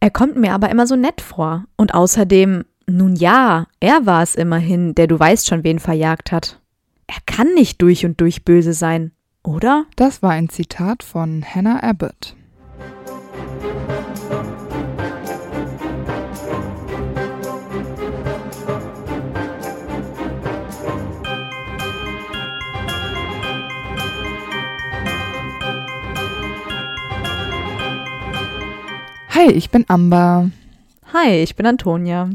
Er kommt mir aber immer so nett vor. Und außerdem, nun ja, er war es immerhin, der du weißt schon, wen verjagt hat. Er kann nicht durch und durch böse sein, oder? Das war ein Zitat von Hannah Abbott. Hi, ich bin Amber. Hi, ich bin Antonia.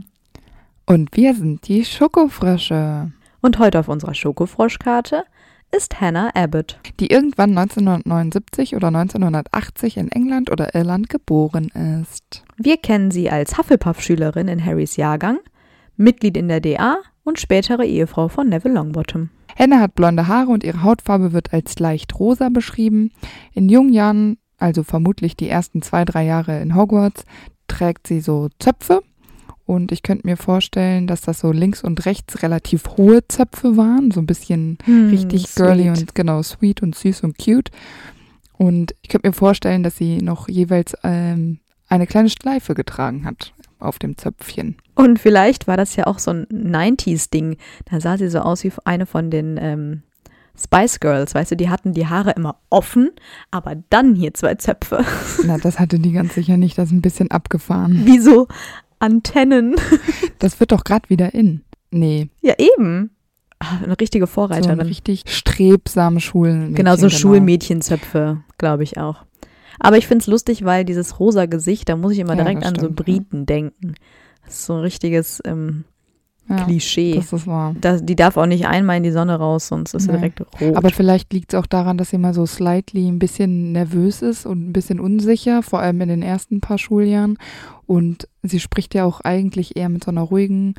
Und wir sind die Schokofrösche. Und heute auf unserer Schokofroschkarte ist Hannah Abbott. Die irgendwann 1979 oder 1980 in England oder Irland geboren ist. Wir kennen sie als Hufflepuff-Schülerin in Harrys Jahrgang, Mitglied in der DA und spätere Ehefrau von Neville Longbottom. Hannah hat blonde Haare und ihre Hautfarbe wird als leicht rosa beschrieben. In jungen Jahren also vermutlich die ersten zwei, drei Jahre in Hogwarts, trägt sie so Zöpfe. Und ich könnte mir vorstellen, dass das so links und rechts relativ hohe Zöpfe waren, so ein bisschen hm, richtig girly und genau sweet und süß und cute. Und ich könnte mir vorstellen, dass sie noch jeweils ähm, eine kleine Schleife getragen hat auf dem Zöpfchen. Und vielleicht war das ja auch so ein 90s-Ding. Da sah sie so aus wie eine von den ähm, Spice Girls, weißt du, die hatten die Haare immer offen, aber dann hier zwei Zöpfe. Na, das hatte die ganz sicher nicht, das ist ein bisschen abgefahren. Wie so Antennen. Das wird doch gerade wieder in. Nee. Ja, eben. Ach, eine richtige Vorreiterin. So richtig strebsame Schulen. Genau, so genau. Schulmädchenzöpfe, glaube ich auch. Aber ich finde es lustig, weil dieses rosa Gesicht, da muss ich immer direkt ja, an so Briten ja. denken. Das ist so ein richtiges ähm, ja, Klischee. Das ist wahr. Das, die darf auch nicht einmal in die Sonne raus, sonst ist sie direkt rot. Aber vielleicht liegt es auch daran, dass sie mal so slightly ein bisschen nervös ist und ein bisschen unsicher, vor allem in den ersten paar Schuljahren. Und sie spricht ja auch eigentlich eher mit so einer ruhigen,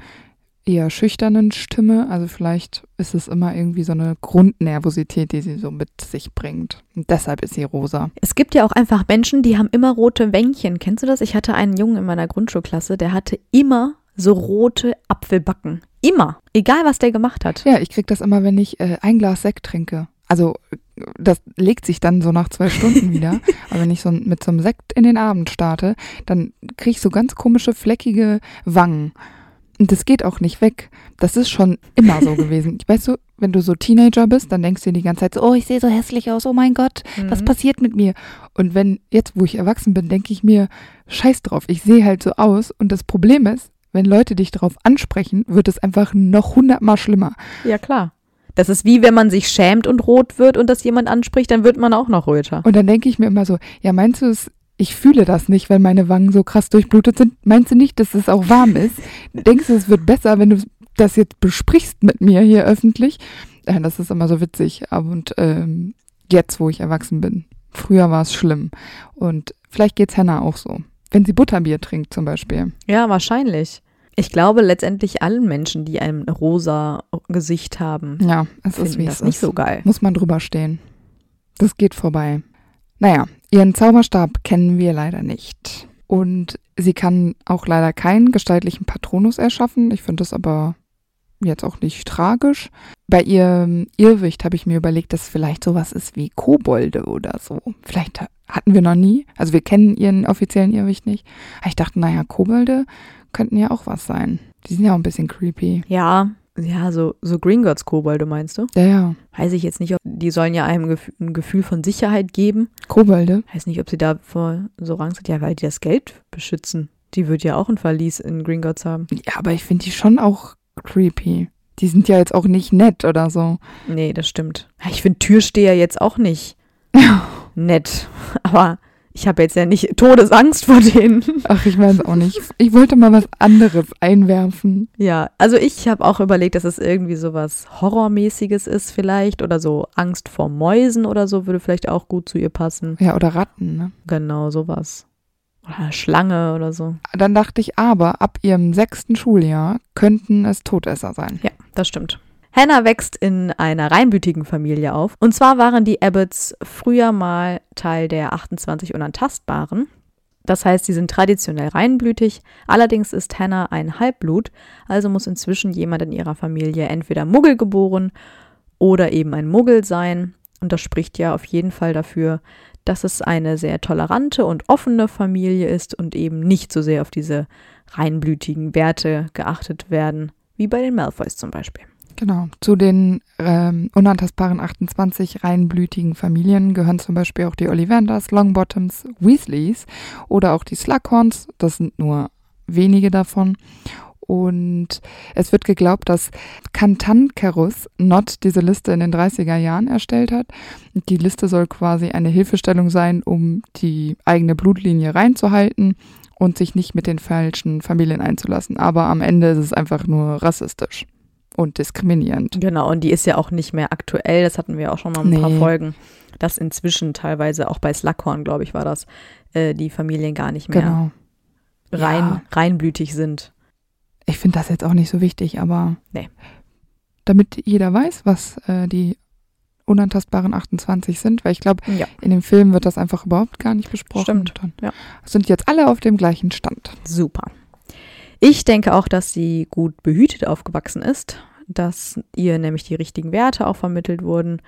eher schüchternen Stimme. Also vielleicht ist es immer irgendwie so eine Grundnervosität, die sie so mit sich bringt. Und deshalb ist sie rosa. Es gibt ja auch einfach Menschen, die haben immer rote Wänkchen. Kennst du das? Ich hatte einen Jungen in meiner Grundschulklasse, der hatte immer so rote Apfelbacken. Immer. Egal, was der gemacht hat. Ja, ich krieg das immer, wenn ich äh, ein Glas Sekt trinke. Also, das legt sich dann so nach zwei Stunden wieder. Aber wenn ich so mit so einem Sekt in den Abend starte, dann kriege ich so ganz komische, fleckige Wangen. Und das geht auch nicht weg. Das ist schon immer so gewesen. Weißt du, wenn du so Teenager bist, dann denkst du dir die ganze Zeit so, oh, ich sehe so hässlich aus, oh mein Gott, mhm. was passiert mit mir? Und wenn, jetzt wo ich erwachsen bin, denke ich mir, scheiß drauf, ich sehe halt so aus. Und das Problem ist, wenn Leute dich darauf ansprechen, wird es einfach noch hundertmal schlimmer. Ja, klar. Das ist wie wenn man sich schämt und rot wird und das jemand anspricht, dann wird man auch noch röter. Und dann denke ich mir immer so, ja, meinst du es, ich fühle das nicht, wenn meine Wangen so krass durchblutet sind? Meinst du nicht, dass es auch warm ist? Denkst du, es wird besser, wenn du das jetzt besprichst mit mir hier öffentlich? Ja, das ist immer so witzig. Und ähm, jetzt, wo ich erwachsen bin. Früher war es schlimm. Und vielleicht geht es Hannah auch so. Wenn sie Butterbier trinkt zum Beispiel. Ja, wahrscheinlich. Ich glaube letztendlich allen Menschen, die ein rosa Gesicht haben, ja, es ist wie das es nicht ist. so geil. Muss man drüber stehen. Das geht vorbei. Naja, ihren Zauberstab kennen wir leider nicht. Und sie kann auch leider keinen gestaltlichen Patronus erschaffen. Ich finde das aber jetzt auch nicht tragisch. Bei ihrem Irrwicht habe ich mir überlegt, dass vielleicht sowas ist wie Kobolde oder so. Vielleicht hatten wir noch nie. Also wir kennen ihren offiziellen Irrwicht nicht. Aber ich dachte, naja, Kobolde könnten ja auch was sein. Die sind ja auch ein bisschen creepy. Ja, ja, so, so Gringotts Kobolde meinst du? Ja, ja. Weiß ich jetzt nicht, ob die sollen ja einem ein Gefühl von Sicherheit geben. Kobolde? Weiß nicht, ob sie da vor so Angst hat. Ja, weil die das Geld beschützen. Die wird ja auch ein Verlies in Gringotts haben. Ja, aber ich finde die schon auch creepy. Die sind ja jetzt auch nicht nett oder so. Nee, das stimmt. Ich finde Türsteher jetzt auch nicht nett. Aber ich habe jetzt ja nicht Todesangst vor denen. Ach, ich weiß auch nicht. Ich wollte mal was anderes einwerfen. Ja, also ich habe auch überlegt, dass es irgendwie so was Horrormäßiges ist vielleicht oder so Angst vor Mäusen oder so würde vielleicht auch gut zu ihr passen. Ja, oder Ratten, ne? Genau, sowas. Oder Schlange oder so. Dann dachte ich aber, ab ihrem sechsten Schuljahr könnten es Todesser sein. Ja, das stimmt. Hannah wächst in einer reinblütigen Familie auf. Und zwar waren die Abbotts früher mal Teil der 28 Unantastbaren. Das heißt, sie sind traditionell reinblütig. Allerdings ist Hannah ein Halbblut, also muss inzwischen jemand in ihrer Familie entweder Muggel geboren oder eben ein Muggel sein. Und das spricht ja auf jeden Fall dafür, dass es eine sehr tolerante und offene Familie ist und eben nicht so sehr auf diese reinblütigen Werte geachtet werden, wie bei den Malfoys zum Beispiel. Genau. Zu den ähm, unantastbaren 28 reinblütigen Familien gehören zum Beispiel auch die Ollivanders, Longbottoms, Weasleys oder auch die Slughorns. Das sind nur wenige davon. Und es wird geglaubt, dass Kantankerus Not diese Liste in den 30er Jahren erstellt hat. Die Liste soll quasi eine Hilfestellung sein, um die eigene Blutlinie reinzuhalten und sich nicht mit den falschen Familien einzulassen. Aber am Ende ist es einfach nur rassistisch und diskriminierend. Genau, und die ist ja auch nicht mehr aktuell. Das hatten wir auch schon mal ein nee. paar Folgen. Dass inzwischen teilweise, auch bei Slughorn, glaube ich, war das, äh, die Familien gar nicht mehr genau. rein, ja. reinblütig sind. Ich finde das jetzt auch nicht so wichtig, aber nee. damit jeder weiß, was äh, die unantastbaren 28 sind, weil ich glaube, ja. in dem Film wird das einfach überhaupt gar nicht besprochen. Stimmt. Dann ja. sind jetzt alle auf dem gleichen Stand. Super. Ich denke auch, dass sie gut behütet aufgewachsen ist, dass ihr nämlich die richtigen Werte auch vermittelt wurden.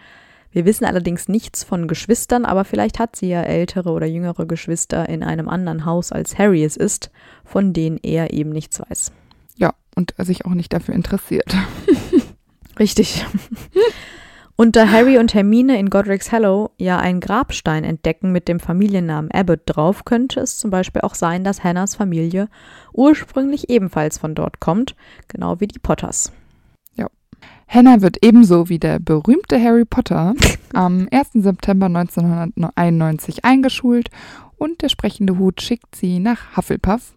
Wir wissen allerdings nichts von Geschwistern, aber vielleicht hat sie ja ältere oder jüngere Geschwister in einem anderen Haus als Harry es ist, von denen er eben nichts weiß. Und sich auch nicht dafür interessiert. Richtig. Und da Harry und Hermine in Godric's Hollow ja einen Grabstein entdecken mit dem Familiennamen Abbott drauf, könnte es zum Beispiel auch sein, dass Hannahs Familie ursprünglich ebenfalls von dort kommt, genau wie die Potters. Ja. Hannah wird ebenso wie der berühmte Harry Potter am 1. September 1991 eingeschult und der sprechende Hut schickt sie nach Hufflepuff.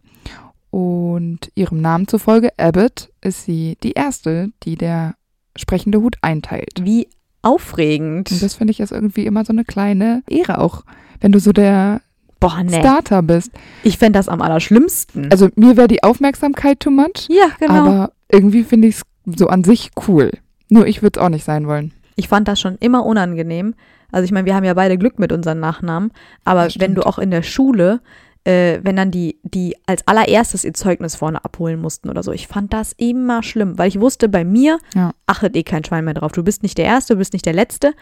Und ihrem Namen zufolge, Abbott, ist sie die erste, die der sprechende Hut einteilt. Wie aufregend. Und das finde ich ist irgendwie immer so eine kleine Ehre auch, wenn du so der Boah, nee. Starter bist. Ich fände das am allerschlimmsten. Also mir wäre die Aufmerksamkeit too much. Ja, genau. Aber irgendwie finde ich es so an sich cool. Nur ich würde es auch nicht sein wollen. Ich fand das schon immer unangenehm. Also ich meine, wir haben ja beide Glück mit unseren Nachnamen, aber wenn du auch in der Schule äh, wenn dann die, die als allererstes ihr Zeugnis vorne abholen mussten oder so. Ich fand das immer schlimm, weil ich wusste, bei mir ja. achtet eh kein Schwein mehr drauf. Du bist nicht der Erste, du bist nicht der Letzte.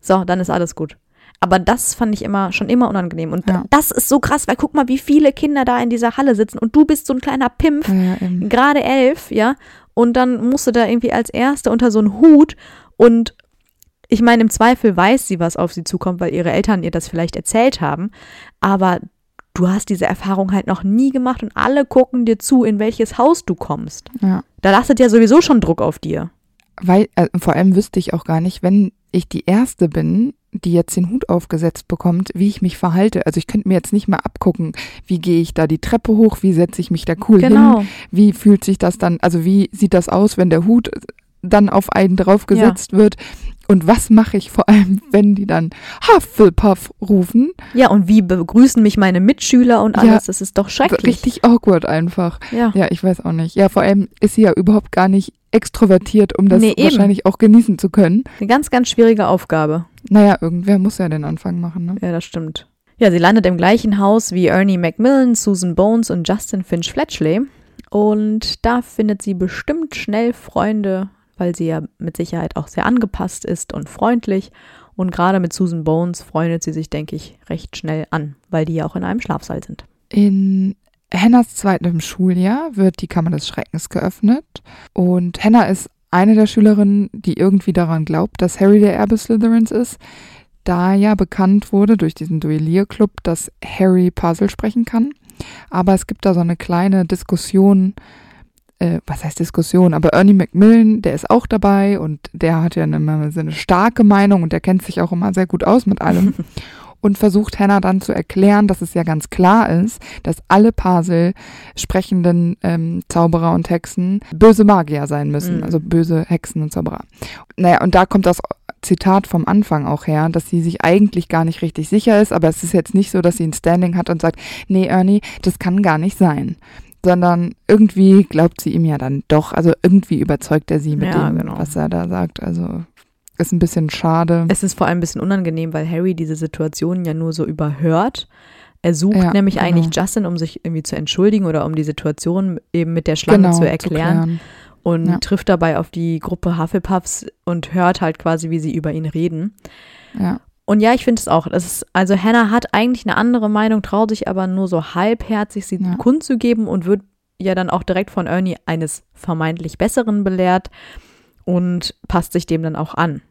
So, dann ist alles gut. Aber das fand ich immer schon immer unangenehm. Und Ja. das ist so krass, weil guck mal, wie viele Kinder da in dieser Halle sitzen und du bist so ein kleiner Pimpf, Ja, gerade elf, ja. Und dann musst du da irgendwie als Erste unter so einen Hut und ich meine, im Zweifel weiß sie, was auf sie zukommt, weil ihre Eltern ihr das vielleicht erzählt haben. Aber du hast diese Erfahrung halt noch nie gemacht und alle gucken dir zu, in welches Haus du kommst. ja. Da lastet ja sowieso schon Druck auf dir. Weil, äh, vor allem wüsste ich auch gar nicht, wenn ich die Erste bin, die jetzt den Hut aufgesetzt bekommt, wie ich mich verhalte. Also ich könnte mir jetzt nicht mal abgucken, wie gehe ich da die Treppe hoch, wie setze ich mich da cool Genau. hin, wie fühlt sich das dann, also wie sieht das aus, wenn der Hut dann auf einen draufgesetzt wird und was mache ich vor allem, wenn die dann Hufflepuff rufen. Ja, und wie begrüßen mich meine Mitschüler und Ja. alles? Das ist doch schrecklich. Richtig awkward einfach. Ja. Ja, ich weiß auch nicht. Ja, vor allem ist sie ja überhaupt gar nicht extrovertiert, um das Nee, wahrscheinlich auch genießen zu können. Eine ganz, ganz schwierige Aufgabe. Naja, irgendwer muss ja den Anfang machen, ne? Ja, das stimmt. Ja, sie landet im gleichen Haus wie Ernie Macmillan, Susan Bones und Justin Finch Fletchley. Und da findet sie bestimmt schnell Freunde, weil sie ja mit Sicherheit auch sehr angepasst ist und freundlich. Und gerade mit Susan Bones freundet sie sich, denke ich, recht schnell an, weil die ja auch in einem Schlafsaal sind. In Hennas zweitem Schuljahr wird die Kammer des Schreckens geöffnet und Hannah ist eine der Schülerinnen, die irgendwie daran glaubt, dass Harry der Erbe Slytherins ist, da ja bekannt wurde durch diesen Duellierclub, dass Harry Puzzle sprechen kann. Aber es gibt da so eine kleine Diskussion, äh, was heißt Diskussion, aber Ernie Macmillan, der ist auch dabei und der hat ja eine, so eine starke Meinung und der kennt sich auch immer sehr gut aus mit allem. und versucht Hannah dann zu erklären, dass es ja ganz klar ist, dass alle Pasel sprechenden ähm, Zauberer und Hexen böse Magier sein müssen, Mhm. also böse Hexen und Zauberer. Naja, und da kommt das Zitat vom Anfang auch her, dass sie sich eigentlich gar nicht richtig sicher ist, aber es ist jetzt nicht so, dass sie ein Standing hat und sagt, nee, Ernie, das kann gar nicht sein. Sondern irgendwie glaubt sie ihm ja dann doch, also irgendwie überzeugt er sie mit Ja, dem, genau. was er da sagt. Also ist ein bisschen schade. Es ist vor allem ein bisschen unangenehm, weil Harry diese Situation ja nur so überhört. Er sucht Ja, nämlich genau. eigentlich Justin, um sich irgendwie zu entschuldigen oder um die Situation eben mit der Schlange genau, zu erklären. klären. und Ja. trifft dabei auf die Gruppe Hufflepuffs und hört halt quasi, wie sie über ihn reden. Ja. Und ja, ich finde es auch. Das ist, also Hannah hat eigentlich eine andere Meinung, traut sich aber nur so halbherzig sie Ja. kundzugeben und wird ja dann auch direkt von Ernie eines vermeintlich Besseren belehrt und passt sich dem dann auch an.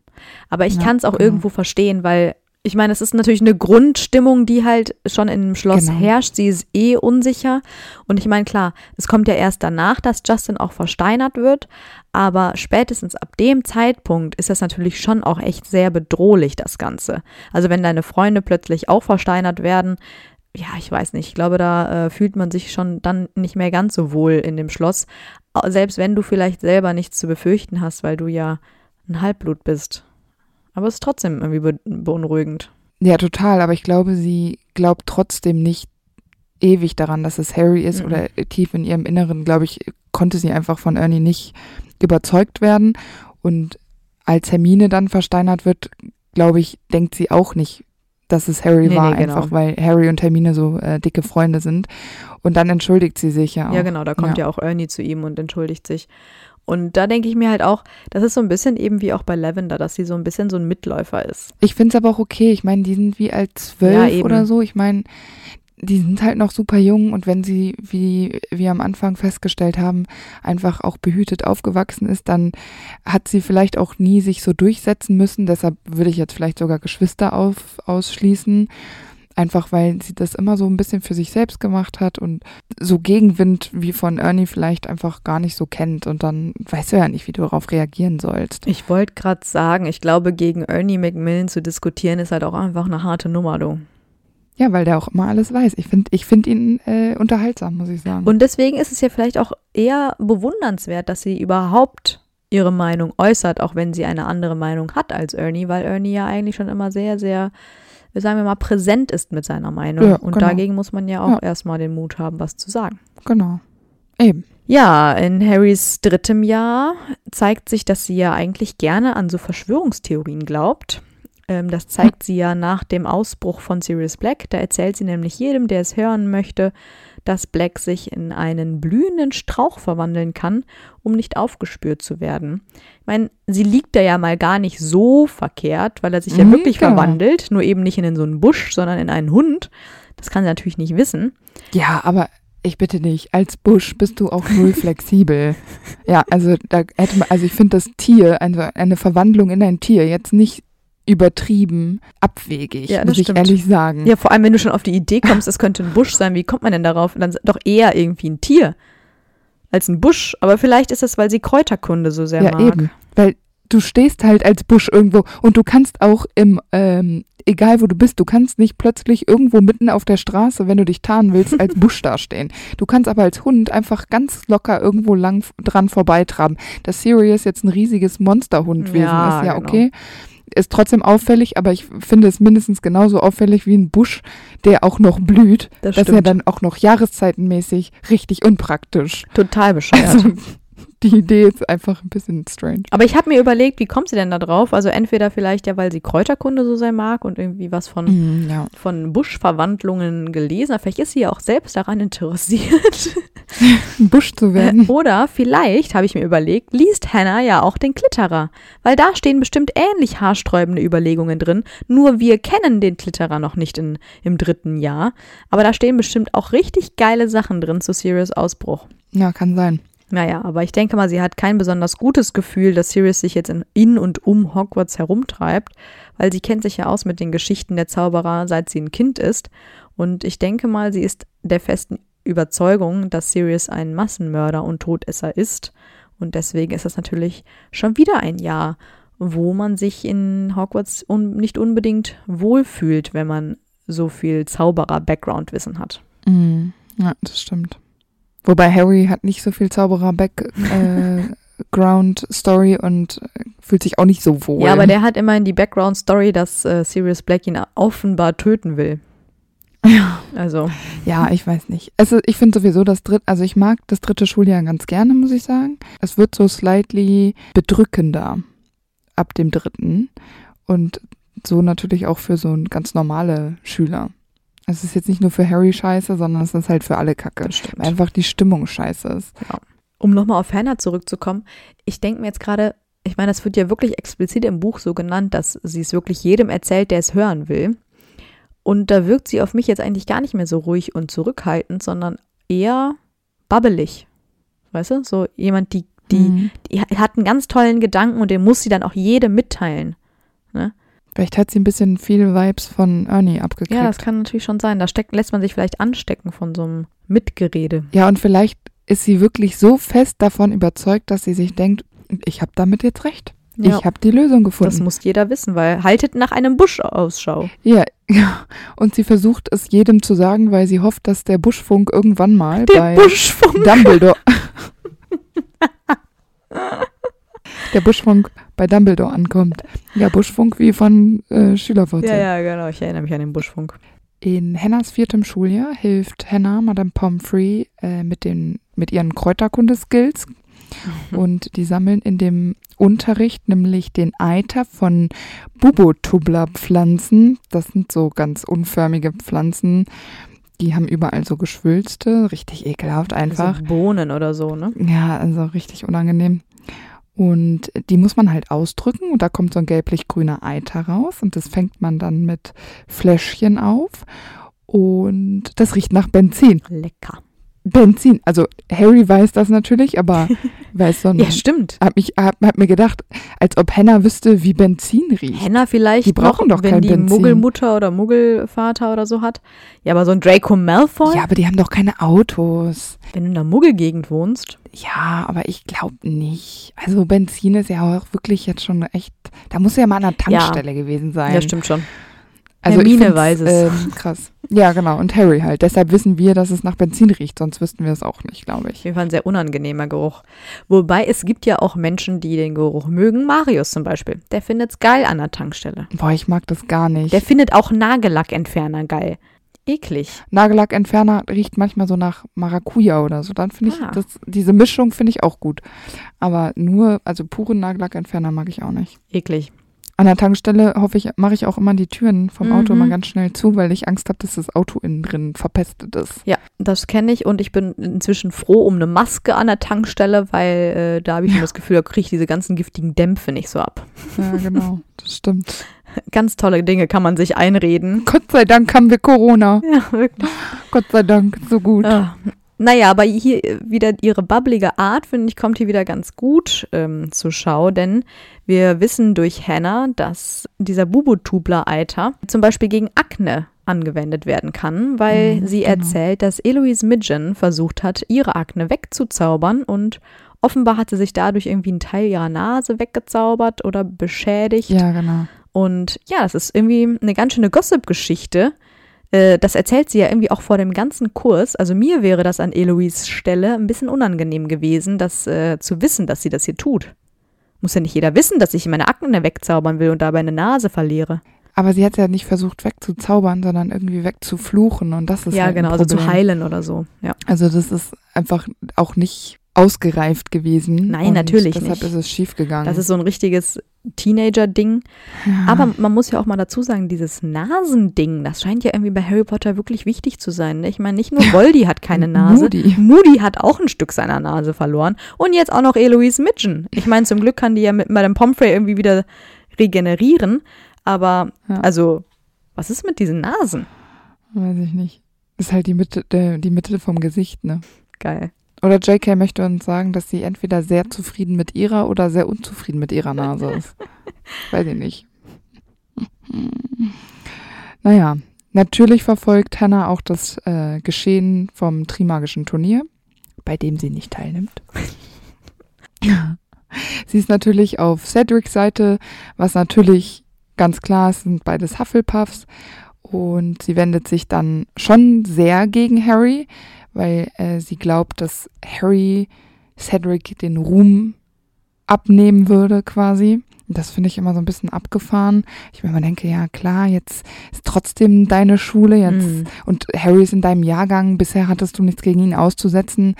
Aber ich Ja, kann es auch genau. irgendwo verstehen, weil ich meine, es ist natürlich eine Grundstimmung, die halt schon in dem Schloss Genau. herrscht. Sie ist eh unsicher. Und ich meine, klar, es kommt ja erst danach, dass Justin auch versteinert wird. Aber spätestens ab dem Zeitpunkt ist das natürlich schon auch echt sehr bedrohlich, das Ganze. Also wenn deine Freunde plötzlich auch versteinert werden, ja, ich weiß nicht, ich glaube, da äh, fühlt man sich schon dann nicht mehr ganz so wohl in dem Schloss. Selbst wenn du vielleicht selber nichts zu befürchten hast, weil du ja ein Halbblut bist. Aber es ist trotzdem irgendwie be beunruhigend. Ja, total, aber ich glaube, sie glaubt trotzdem nicht ewig daran, dass es Harry ist Mhm. oder tief in ihrem Inneren, glaube ich, konnte sie einfach von Ernie nicht überzeugt werden. Und als Hermine dann versteinert wird, glaube ich, denkt sie auch nicht, dass es Harry Nee, war, nee, genau. einfach weil Harry und Hermine so äh, dicke Freunde sind. Und dann entschuldigt sie sich ja auch. Ja, genau, da kommt ja. auch Ernie zu ihm und entschuldigt sich. Und da denke ich mir halt auch, das ist so ein bisschen eben wie auch bei Lavender, dass sie so ein bisschen so ein Mitläufer ist. Ich finde es aber auch okay. Ich meine, die sind wie alt zwölf Ja, oder so. Ich meine, die sind halt noch super jung und wenn sie, wie wir am Anfang festgestellt haben, einfach auch behütet aufgewachsen ist, dann hat sie vielleicht auch nie sich so durchsetzen müssen. Deshalb würde ich jetzt vielleicht sogar Geschwister auf, ausschließen. Einfach weil sie das immer so ein bisschen für sich selbst gemacht hat und so Gegenwind wie von Ernie vielleicht einfach gar nicht so kennt. Und dann weißt du ja nicht, wie du darauf reagieren sollst. Ich wollte gerade sagen, ich glaube, gegen Ernie McMillan zu diskutieren, ist halt auch einfach eine harte Nummer, du. Ja, weil der auch immer alles weiß. Ich finde ich find ihn äh, unterhaltsam, muss ich sagen. Und deswegen ist es ja vielleicht auch eher bewundernswert, dass sie überhaupt ihre Meinung äußert, auch wenn sie eine andere Meinung hat als Ernie, weil Ernie ja eigentlich schon immer sehr, sehr, sagen wir mal, präsent ist mit seiner Meinung. Ja, Und genau. dagegen muss man ja auch Ja. erstmal den Mut haben, was zu sagen. genau. Eben. Ja, in Harrys drittem Jahr zeigt sich, dass sie ja eigentlich gerne an so Verschwörungstheorien glaubt. Ähm, das zeigt sie ja nach dem Ausbruch von Sirius Black. Da erzählt sie nämlich jedem, der es hören möchte, dass Black sich in einen blühenden Strauch verwandeln kann, um nicht aufgespürt zu werden. Ich meine, sie liegt da ja mal gar nicht so verkehrt, weil er sich ja Mhm, wirklich genau. verwandelt, nur eben nicht in so einen Busch, sondern in einen Hund. Das kann sie natürlich nicht wissen. Ja, aber ich bitte dich, als Busch bist du auch null flexibel. Ja, also da hätte man, also ich finde das Tier, eine, eine Verwandlung in ein Tier jetzt nicht übertrieben abwegig, Ja, das muss ich stimmt. ehrlich sagen. Ja, vor allem, wenn du schon auf die Idee kommst, es könnte ein Busch sein, wie kommt man denn darauf? Dann doch eher irgendwie ein Tier als ein Busch. Aber vielleicht ist es, weil sie Kräuterkunde so sehr Ja, mag. eben. Weil du stehst halt als Busch irgendwo und du kannst auch im, ähm, egal wo du bist, du kannst nicht plötzlich irgendwo mitten auf der Straße, wenn du dich tarnen willst, als Busch dastehen. Du kannst aber als Hund einfach ganz locker irgendwo lang dran vorbeitraben. Dass Sirius jetzt ein riesiges Monsterhundwesen Ja, ist, ja genau. okay. Ist trotzdem auffällig, aber ich finde es mindestens genauso auffällig wie ein Busch, der auch noch blüht. Das Das ist ja dann auch noch jahreszeitenmäßig richtig unpraktisch. Total bescheuert. Also die Idee ist einfach ein bisschen strange. Aber ich habe mir überlegt, wie kommt sie denn da drauf? Also entweder vielleicht ja, weil sie Kräuterkunde so sehr mag und irgendwie was von, Mm, ja. von Buschverwandlungen gelesen hat. Vielleicht ist sie ja auch selbst daran interessiert. Busch zu Äh, werden. Oder vielleicht, habe ich mir überlegt, liest Hannah ja auch den Klitterer. Weil da stehen bestimmt ähnlich haarsträubende Überlegungen drin. Nur wir kennen den Klitterer noch nicht in, im dritten Jahr. Aber da stehen bestimmt auch richtig geile Sachen drin zu Sirius Ausbruch. Ja, kann sein. Naja, aber ich denke mal, sie hat kein besonders gutes Gefühl, dass Sirius sich jetzt in, und um Hogwarts herumtreibt, weil sie kennt sich ja aus mit den Geschichten der Zauberer, seit sie ein Kind ist. Und ich denke mal, sie ist der festen Überzeugung, dass Sirius ein Massenmörder und Todesser ist. Und deswegen ist es natürlich schon wieder ein Jahr, wo man sich in Hogwarts un nicht unbedingt wohlfühlt, wenn man so viel Zauberer-Background-Wissen hat. Mm, ja, das stimmt. Wobei Harry hat nicht so viel Zauberer-Background-Story und äh, fühlt sich auch nicht so wohl. Ja, aber der hat immerhin die Background-Story, dass äh, Sirius Black ihn offenbar töten will. Ja. Also, Ja, ich weiß nicht. Also ich finde sowieso das dritte, also ich mag das dritte Schuljahr ganz gerne, muss ich sagen. Es wird so slightly bedrückender ab dem dritten und so natürlich auch für so ganz normale Schüler. Es ist jetzt nicht nur für Harry scheiße, sondern es ist halt für alle Kacke. Weil einfach die Stimmung scheiße ist. Um nochmal auf Hannah zurückzukommen, ich denke mir jetzt gerade, ich meine, das wird ja wirklich explizit im Buch so genannt, dass sie es wirklich jedem erzählt, der es hören will. Und da wirkt sie auf mich jetzt eigentlich gar nicht mehr so ruhig und zurückhaltend, sondern eher babbelig. Weißt du? So jemand, die, die, Mhm. die hat einen ganz tollen Gedanken und den muss sie dann auch jedem mitteilen. Vielleicht hat sie ein bisschen viele Vibes von Ernie abgekriegt. Ja, das kann natürlich schon sein. Da steckt, lässt man sich vielleicht anstecken von so einem Mitgerede. Ja, und vielleicht ist sie wirklich so fest davon überzeugt, dass sie sich denkt, ich habe damit jetzt recht. Ja, Ich habe die Lösung das gefunden. muss jeder wissen, weil haltet nach einem Busch Ausschau. Ja, ja. Und sie versucht es jedem zu sagen, weil sie hofft, dass der Buschfunk irgendwann mal bei Buschfunk. Dumbledore. der Buschfunk bei Dumbledore ankommt. Ja, Buschfunk wie von äh, Schülervorzeit. Ja, ja, genau. Ich erinnere mich an den Buschfunk. In Hennas viertem Schuljahr hilft Hannah Madame Pomfrey äh, mit, den, mit ihren Kräuterkunde-Skills. Und die sammeln in dem Unterricht nämlich den Eiter von Bubotubler-Pflanzen. Das sind so ganz unförmige Pflanzen. Die haben überall so Geschwülste. Richtig ekelhaft einfach. So Bohnen oder so, ne? Ja, also richtig unangenehm. Und die muss man halt ausdrücken und da kommt so ein gelblich-grüner Eiter raus und das fängt man dann mit Fläschchen auf und das riecht nach Benzin. Lecker. Benzin, also Harry weiß das natürlich, aber weiß so Ja, stimmt. hab, mich, hab, hab mir gedacht, als ob Henna wüsste, wie Benzin riecht. Henna vielleicht Die brauchen noch, doch wenn kein die Benzin. Muggelmutter oder Muggelvater oder so hat. Ja, aber so ein Draco Malfoy, Ja, aber die haben doch keine Autos. wenn du in der Muggelgegend wohnst. Ja, aber ich glaube nicht. Also Benzin ist ja auch wirklich jetzt schon echt, da muss ja mal an der Tankstelle gewesen sein. Ja, stimmt schon. Also Hermine weiß es. Ähm, krass. Ja, genau. Und Harry halt. Deshalb wissen wir, dass es nach Benzin riecht, sonst wüssten wir es auch nicht, glaube Auf ich. jeden Fall ein sehr unangenehmer Geruch. Wobei es gibt ja auch Menschen, die den Geruch mögen. Marius zum Beispiel. Der findet es geil an der Tankstelle. Boah, ich mag das gar nicht. Der findet auch Nagellackentferner geil. Eklig. Nagellackentferner riecht manchmal so nach Maracuja oder so. Dann finde ich Ah. das, diese Mischung finde ich auch gut. Aber nur, also pure Nagellackentferner mag ich auch nicht. Eklig. An der Tankstelle hoffe ich, mache ich auch immer die Türen vom Auto Mhm. mal ganz schnell zu, weil ich Angst habe, dass das Auto innen drin verpestet ist. Ja, das kenne ich und ich bin inzwischen froh um eine Maske an der Tankstelle, weil äh, da habe ich schon das Gefühl, da kriege ich diese ganzen giftigen Dämpfe nicht so ab. Ja, genau. Das stimmt. Ganz tolle Dinge kann man sich einreden. Gott sei Dank haben wir Corona. Ja, wirklich. Gott sei Dank, so gut. Ah. Naja, aber hier äh, wieder ihre babbelige Art, finde ich, kommt hier wieder ganz gut ähm, zur Schau, denn wir wissen durch Hannah, dass dieser Bubotubler-Eiter zum Beispiel gegen Akne angewendet werden kann, weil Mhm, sie genau. erzählt, dass Eloise Midgen versucht hat, ihre Akne wegzuzaubern und offenbar hat sie sich dadurch irgendwie einen Teil ihrer Nase weggezaubert oder beschädigt. Ja, genau. Und ja, das ist irgendwie eine ganz schöne Gossip-Geschichte. Äh, Das erzählt sie ja irgendwie auch vor dem ganzen Kurs. Also mir wäre das an Eloise Stelle ein bisschen unangenehm gewesen, das äh, zu wissen, dass sie das hier tut. Muss ja nicht jeder wissen, dass ich meine Akne wegzaubern will und dabei eine Nase verliere. Aber sie hat ja nicht versucht wegzuzaubern, sondern irgendwie wegzufluchen und das ist ja, halt genau, also zu heilen oder so. Ja. Also das ist einfach auch nicht ausgereift gewesen. Nein, und natürlich deshalb nicht. ist es schief gegangen. Das ist so ein richtiges Teenager-Ding. ja. Aber man muss ja auch mal dazu sagen, dieses Nasending, das scheint ja irgendwie bei Harry Potter wirklich wichtig zu sein. Ne? Ich meine, nicht nur Voldy hat keine Nase. Moody. Moody hat auch ein Stück seiner Nase verloren. Und jetzt auch noch Eloise Midgen. Ich meine, zum Glück kann die ja mit Madame Pomfrey irgendwie wieder regenerieren. Aber, Ja. also, was ist mit diesen Nasen? Weiß ich nicht. Ist halt die Mitte, die Mitte vom Gesicht, ne? Geil. Oder JK möchte uns sagen, dass sie entweder sehr zufrieden mit ihrer oder sehr unzufrieden mit ihrer Nase ist. Weiß ich nicht. Naja, natürlich verfolgt Hannah auch das äh, Geschehen vom Trimagischen Turnier, bei dem sie nicht teilnimmt. sie ist natürlich auf Cedrics Seite, was natürlich ganz klar ist, sind beides Hufflepuffs. Und sie wendet sich dann schon sehr gegen Harry, weil äh, sie glaubt, dass Harry Cedric den Ruhm abnehmen würde quasi. Das finde ich immer so ein bisschen abgefahren. Ich mir immer denke, ja klar, jetzt ist trotzdem deine Schule jetzt Mm. und Harry ist in deinem Jahrgang. Bisher hattest du nichts gegen ihn auszusetzen,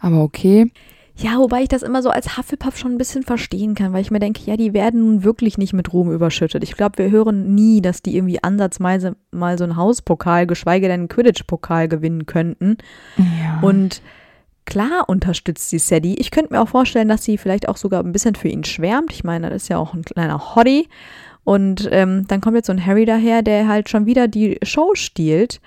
aber okay. Ja, wobei ich das immer so als Hufflepuff schon ein bisschen verstehen kann, weil ich mir denke, ja, die werden nun wirklich nicht mit Ruhm überschüttet. Ich glaube, wir hören nie, dass die irgendwie ansatzweise mal so einen Hauspokal, geschweige denn einen Quidditch-Pokal gewinnen könnten. Ja. Und klar unterstützt sie Sadie. Ich könnte mir auch vorstellen, dass sie vielleicht auch sogar ein bisschen für ihn schwärmt. Ich meine, das ist ja auch ein kleiner Hottie. Und ähm, dann kommt jetzt so ein Harry daher, der halt schon wieder die Show stiehlt.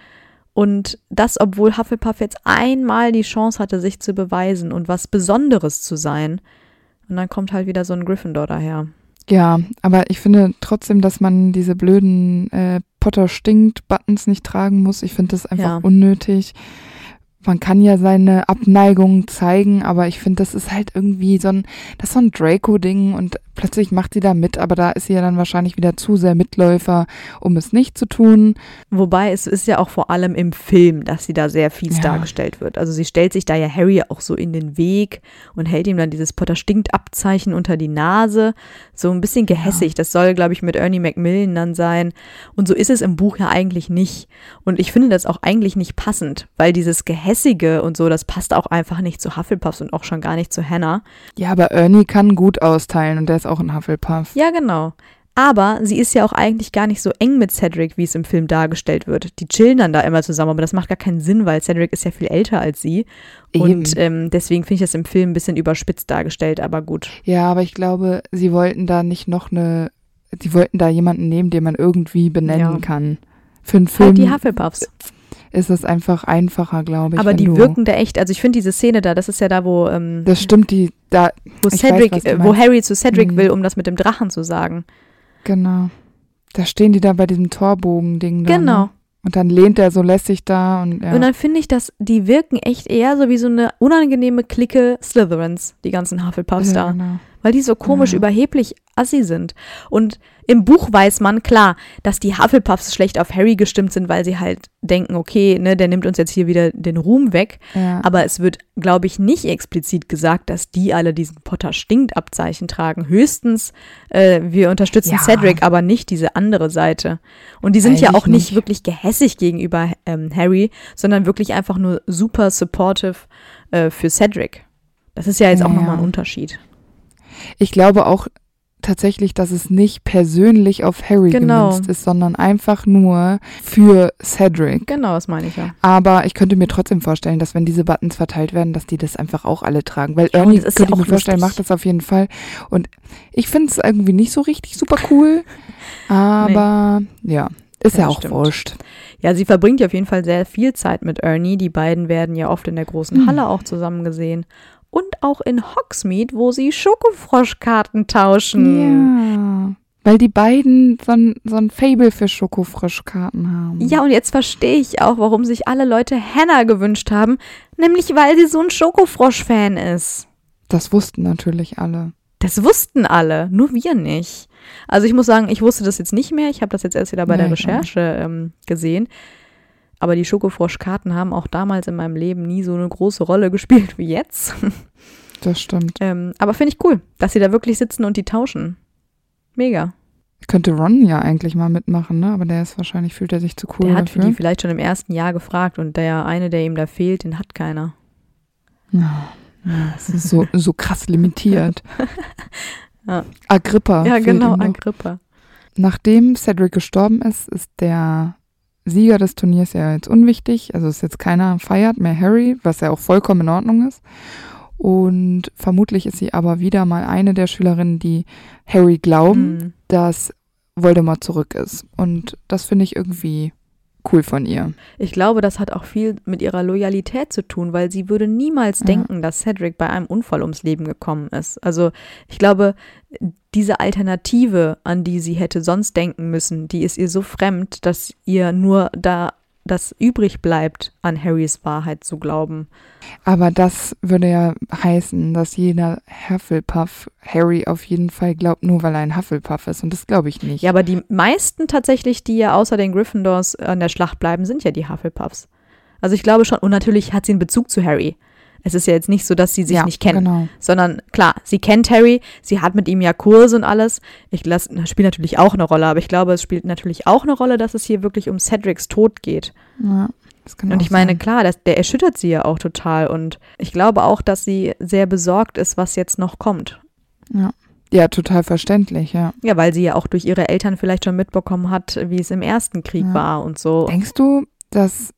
Und das, obwohl Hufflepuff jetzt einmal die Chance hatte, sich zu beweisen und was Besonderes zu sein. Und dann kommt halt wieder so ein Gryffindor daher. Ja, aber ich finde trotzdem, dass man diese blöden äh, Potter stinkt Buttons nicht tragen muss. Ich finde das einfach Ja. unnötig. Man kann ja seine Abneigung zeigen, aber ich finde, das ist halt irgendwie so ein, das ist so ein Draco-Ding und plötzlich macht sie da mit, aber da ist sie ja dann wahrscheinlich wieder zu sehr Mitläufer, um es nicht zu tun. Wobei es ist ja auch vor allem im Film, dass sie da sehr fies Ja. dargestellt wird. Also sie stellt sich da ja Harry auch so in den Weg und hält ihm dann dieses Potter stinkt Abzeichen unter die Nase. So ein bisschen gehässig. Das soll, glaube ich, mit Ernie Macmillan dann sein. Und so ist es im Buch ja eigentlich nicht. Und ich finde das auch eigentlich nicht passend, weil dieses Gehässige und so, das passt auch einfach nicht zu Hufflepuffs und auch schon gar nicht zu Hannah. Ja, aber Ernie kann gut austeilen und der ist auch ein Hufflepuff. Ja, genau. Aber sie ist ja auch eigentlich gar nicht so eng mit Cedric, wie es im Film dargestellt wird. Die chillen dann da immer zusammen, aber das macht gar keinen Sinn, weil Cedric ist ja viel älter als sie. Und ähm, deswegen finde ich das im Film ein bisschen überspitzt dargestellt, aber gut. Ja, aber ich glaube, sie wollten da nicht noch eine, sie wollten da jemanden nehmen, den man irgendwie benennen Ja. kann. Für einen Film Halt die Hufflepuffs. ist es einfach einfacher, glaube ich. Aber die wirken da echt, also ich finde diese Szene da, das ist ja da, wo, ähm, Das stimmt, die, da, wo Cedric, weiß, äh, wo. Harry zu Cedric Mhm. will, um das mit dem Drachen zu sagen. genau. Da stehen die da bei diesem Torbogen-Ding da. Genau. Ne? Und dann lehnt er so lässig da und ja. Und dann finde ich, dass die wirken echt eher so wie so eine unangenehme Clique Slytherins, die ganzen Hufflepuffs da. ja, genau. Weil die so komisch Ja. überheblich assi sind. Und im Buch weiß man klar, dass die Hufflepuffs schlecht auf Harry gestimmt sind, weil sie halt denken, okay, ne, der nimmt uns jetzt hier wieder den Ruhm weg. Ja. Aber es wird, glaube ich, nicht explizit gesagt, dass die alle diesen Potter stinkt Abzeichen tragen. Höchstens, äh, wir unterstützen Ja. Cedric, aber nicht diese andere Seite. Und die sind ja Eigentlich auch nicht, nicht. wirklich gehässig gegenüber ähm, Harry, sondern wirklich einfach nur super supportive äh, für Cedric. Das ist ja jetzt auch Ja, nochmal ein ja. Unterschied. Ich glaube auch tatsächlich, dass es nicht persönlich auf Harry Genau. gemünzt ist, sondern einfach nur für Cedric. Genau, das meine ich ja. Aber ich könnte mir trotzdem vorstellen, dass wenn diese Buttons verteilt werden, dass die das einfach auch alle tragen. Weil Ja, Ernie, könnte ja ich mir vorstellen, lustig. macht das auf jeden Fall. Und ich finde es irgendwie nicht so richtig super cool. Aber ja, ist ja, Ja, auch stimmt. wurscht. Ja, sie verbringt ja auf jeden Fall sehr viel Zeit mit Ernie. Die beiden werden ja oft in der großen Hm. Halle auch zusammen gesehen. Und auch in Hogsmeade, wo sie Schokofroschkarten tauschen. Ja. Weil die beiden so ein, so ein Fable für Schokofrischkarten haben. Ja, und jetzt verstehe ich auch, warum sich alle Leute Hannah gewünscht haben. Nämlich, weil sie so ein Schokofrosch-Fan ist. Das wussten natürlich alle. Das wussten alle, nur wir nicht. Also ich muss sagen, ich wusste das jetzt nicht mehr. Ich habe das jetzt erst wieder bei Nee, der Recherche ähm, gesehen. Aber die Schokofroschkarten haben auch damals in meinem Leben nie so eine große Rolle gespielt wie jetzt. Das stimmt. ähm, aber finde ich cool, dass sie da wirklich sitzen und die tauschen. Mega. Könnte Ron ja eigentlich mal mitmachen, ne? Aber der ist wahrscheinlich, fühlt er sich zu cool der hat für dafür. die vielleicht schon im ersten Jahr gefragt und der eine, der ihm da fehlt, den hat keiner. Ja, das ist so, so krass limitiert. Ja. Agrippa. ja, genau. Agrippa. Nachdem Cedric gestorben ist, ist der Sieger des Turniers ja jetzt unwichtig. Also ist jetzt keiner feiert mehr Harry, was ja auch vollkommen in Ordnung ist. Und vermutlich ist sie aber wieder mal eine der Schülerinnen, die Harry glauben, Mhm. dass Voldemort zurück ist. Und das finde ich irgendwie cool von ihr. Ich glaube, das hat auch viel mit ihrer Loyalität zu tun, weil sie würde niemals Ja. denken, dass Cedric bei einem Unfall ums Leben gekommen ist. Also ich glaube, diese Alternative, an die sie hätte sonst denken müssen, die ist ihr so fremd, dass ihr nur da das übrig bleibt, an Harrys Wahrheit zu glauben. Aber das würde ja heißen, dass jeder Hufflepuff Harry auf jeden Fall glaubt, nur weil er ein Hufflepuff ist. Und das glaube ich nicht. Ja, aber die meisten tatsächlich, die ja außer den Gryffindors an der Schlacht bleiben, sind ja die Hufflepuffs. Also ich glaube schon, und natürlich hat sie einen Bezug zu Harry. Es ist ja jetzt nicht so, dass sie sich ja, nicht kennen. Genau. sondern klar, sie kennt Harry, sie hat mit ihm ja Kurse und alles. Ich lasse, das spielt natürlich auch eine Rolle, aber ich glaube, es spielt natürlich auch eine Rolle, dass es hier wirklich um Cedrics Tod geht. Ja, Und ich meine, sein. klar, das, der erschüttert sie ja auch total und ich glaube auch, dass sie sehr besorgt ist, was jetzt noch kommt. Ja, total verständlich, ja. Ja, weil sie ja auch durch ihre Eltern vielleicht schon mitbekommen hat, wie es im ersten Krieg Ja. war und so. Denkst du, dass,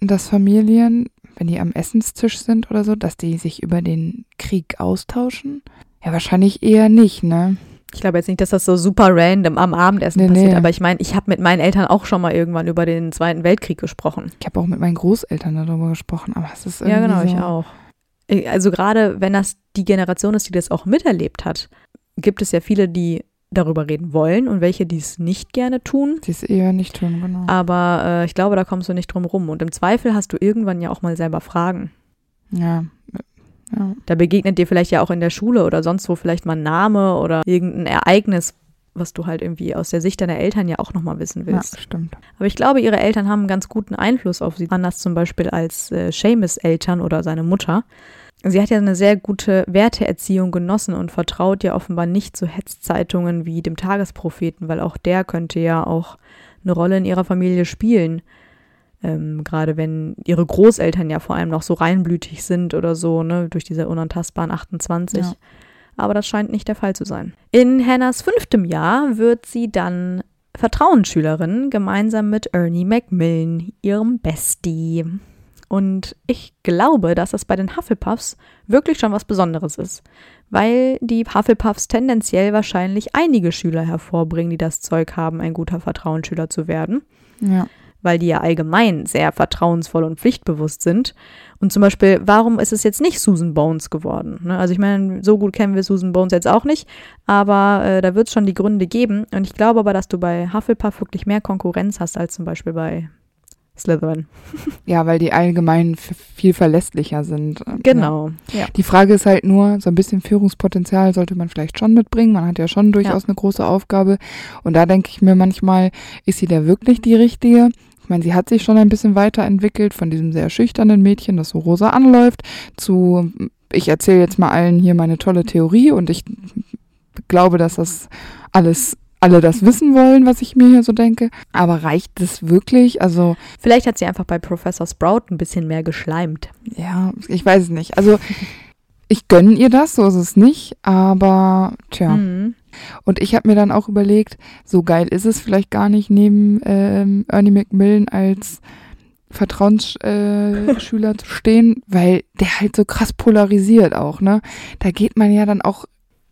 dass Familien, wenn die am Essenstisch sind oder so, dass die sich über den Krieg austauschen? Ja, wahrscheinlich eher nicht, ne? Ich glaube jetzt nicht, dass das so super random am Abendessen Nee, passiert, nee. aber ich meine, ich habe mit meinen Eltern auch schon mal irgendwann über den Zweiten Weltkrieg gesprochen. Ich habe auch mit meinen Großeltern darüber gesprochen, aber es ist irgendwie Ja, genau, so, ich auch. Äh, Also gerade wenn das die Generation ist, die das auch miterlebt hat, gibt es ja viele, die darüber reden wollen und welche, die es nicht gerne tun. Sie es eher nicht tun, genau. Aber äh, ich glaube, da kommst du nicht drum rum. Und im Zweifel hast du irgendwann ja auch mal selber Fragen. Ja. ja. Da begegnet dir vielleicht ja auch in der Schule oder sonst wo vielleicht mal ein Name oder irgendein Ereignis, was du halt irgendwie aus der Sicht deiner Eltern ja auch nochmal wissen Ja, willst. stimmt. Aber ich glaube, ihre Eltern haben einen ganz guten Einfluss auf sie. Anders zum Beispiel als äh, Seamus Eltern oder seine Mutter. Sie hat ja eine sehr gute Werteerziehung genossen und vertraut ja offenbar nicht zu Hetzzeitungen wie dem Tagespropheten, weil auch der könnte ja auch eine Rolle in ihrer Familie spielen. Ähm, Gerade wenn ihre Großeltern ja vor allem noch so reinblütig sind oder so, ne, durch diese unantastbaren 28. Ja. Aber das scheint nicht der Fall zu sein. In Hannahs fünftem Jahr wird sie dann Vertrauensschülerin gemeinsam mit Ernie Macmillan, ihrem Bestie. Und ich glaube, dass das bei den Hufflepuffs wirklich schon was Besonderes ist, weil die Hufflepuffs tendenziell wahrscheinlich einige Schüler hervorbringen, die das Zeug haben, ein guter Vertrauensschüler zu werden, Ja. weil die ja allgemein sehr vertrauensvoll und pflichtbewusst sind. Und zum Beispiel, warum ist es jetzt nicht Susan Bones geworden? Ne? Also ich meine, so gut kennen wir Susan Bones jetzt auch nicht, aber äh, da wird es schon die Gründe geben. Und ich glaube aber, dass du bei Hufflepuff wirklich mehr Konkurrenz hast als zum Beispiel bei Slytherin. ja, weil die allgemein viel verlässlicher sind. Ja. Genau. Ja. Die Frage ist halt nur, so ein bisschen Führungspotenzial sollte man vielleicht schon mitbringen. Man hat ja schon durchaus eine große Aufgabe. Und da denke ich mir manchmal, ist sie da wirklich die richtige? Ich meine, sie hat sich schon ein bisschen weiterentwickelt von diesem sehr schüchternen Mädchen, das so rosa anläuft, zu, ich erzähle jetzt mal allen hier meine tolle Theorie und ich glaube, dass das alles, alle das wissen wollen, was ich mir hier so denke. Aber reicht das wirklich? Also, Vielleicht hat sie einfach bei Professor Sprout ein bisschen mehr geschleimt. ja, ich weiß es nicht. Also, ich gönne ihr das, so ist es nicht, aber tja. Mhm. Und ich habe mir dann auch überlegt, so geil ist es vielleicht gar nicht, neben ähm, Ernie Macmillan als Vertrauensschüler äh, zu stehen, weil der halt so krass polarisiert auch, ne? Da geht man ja dann auch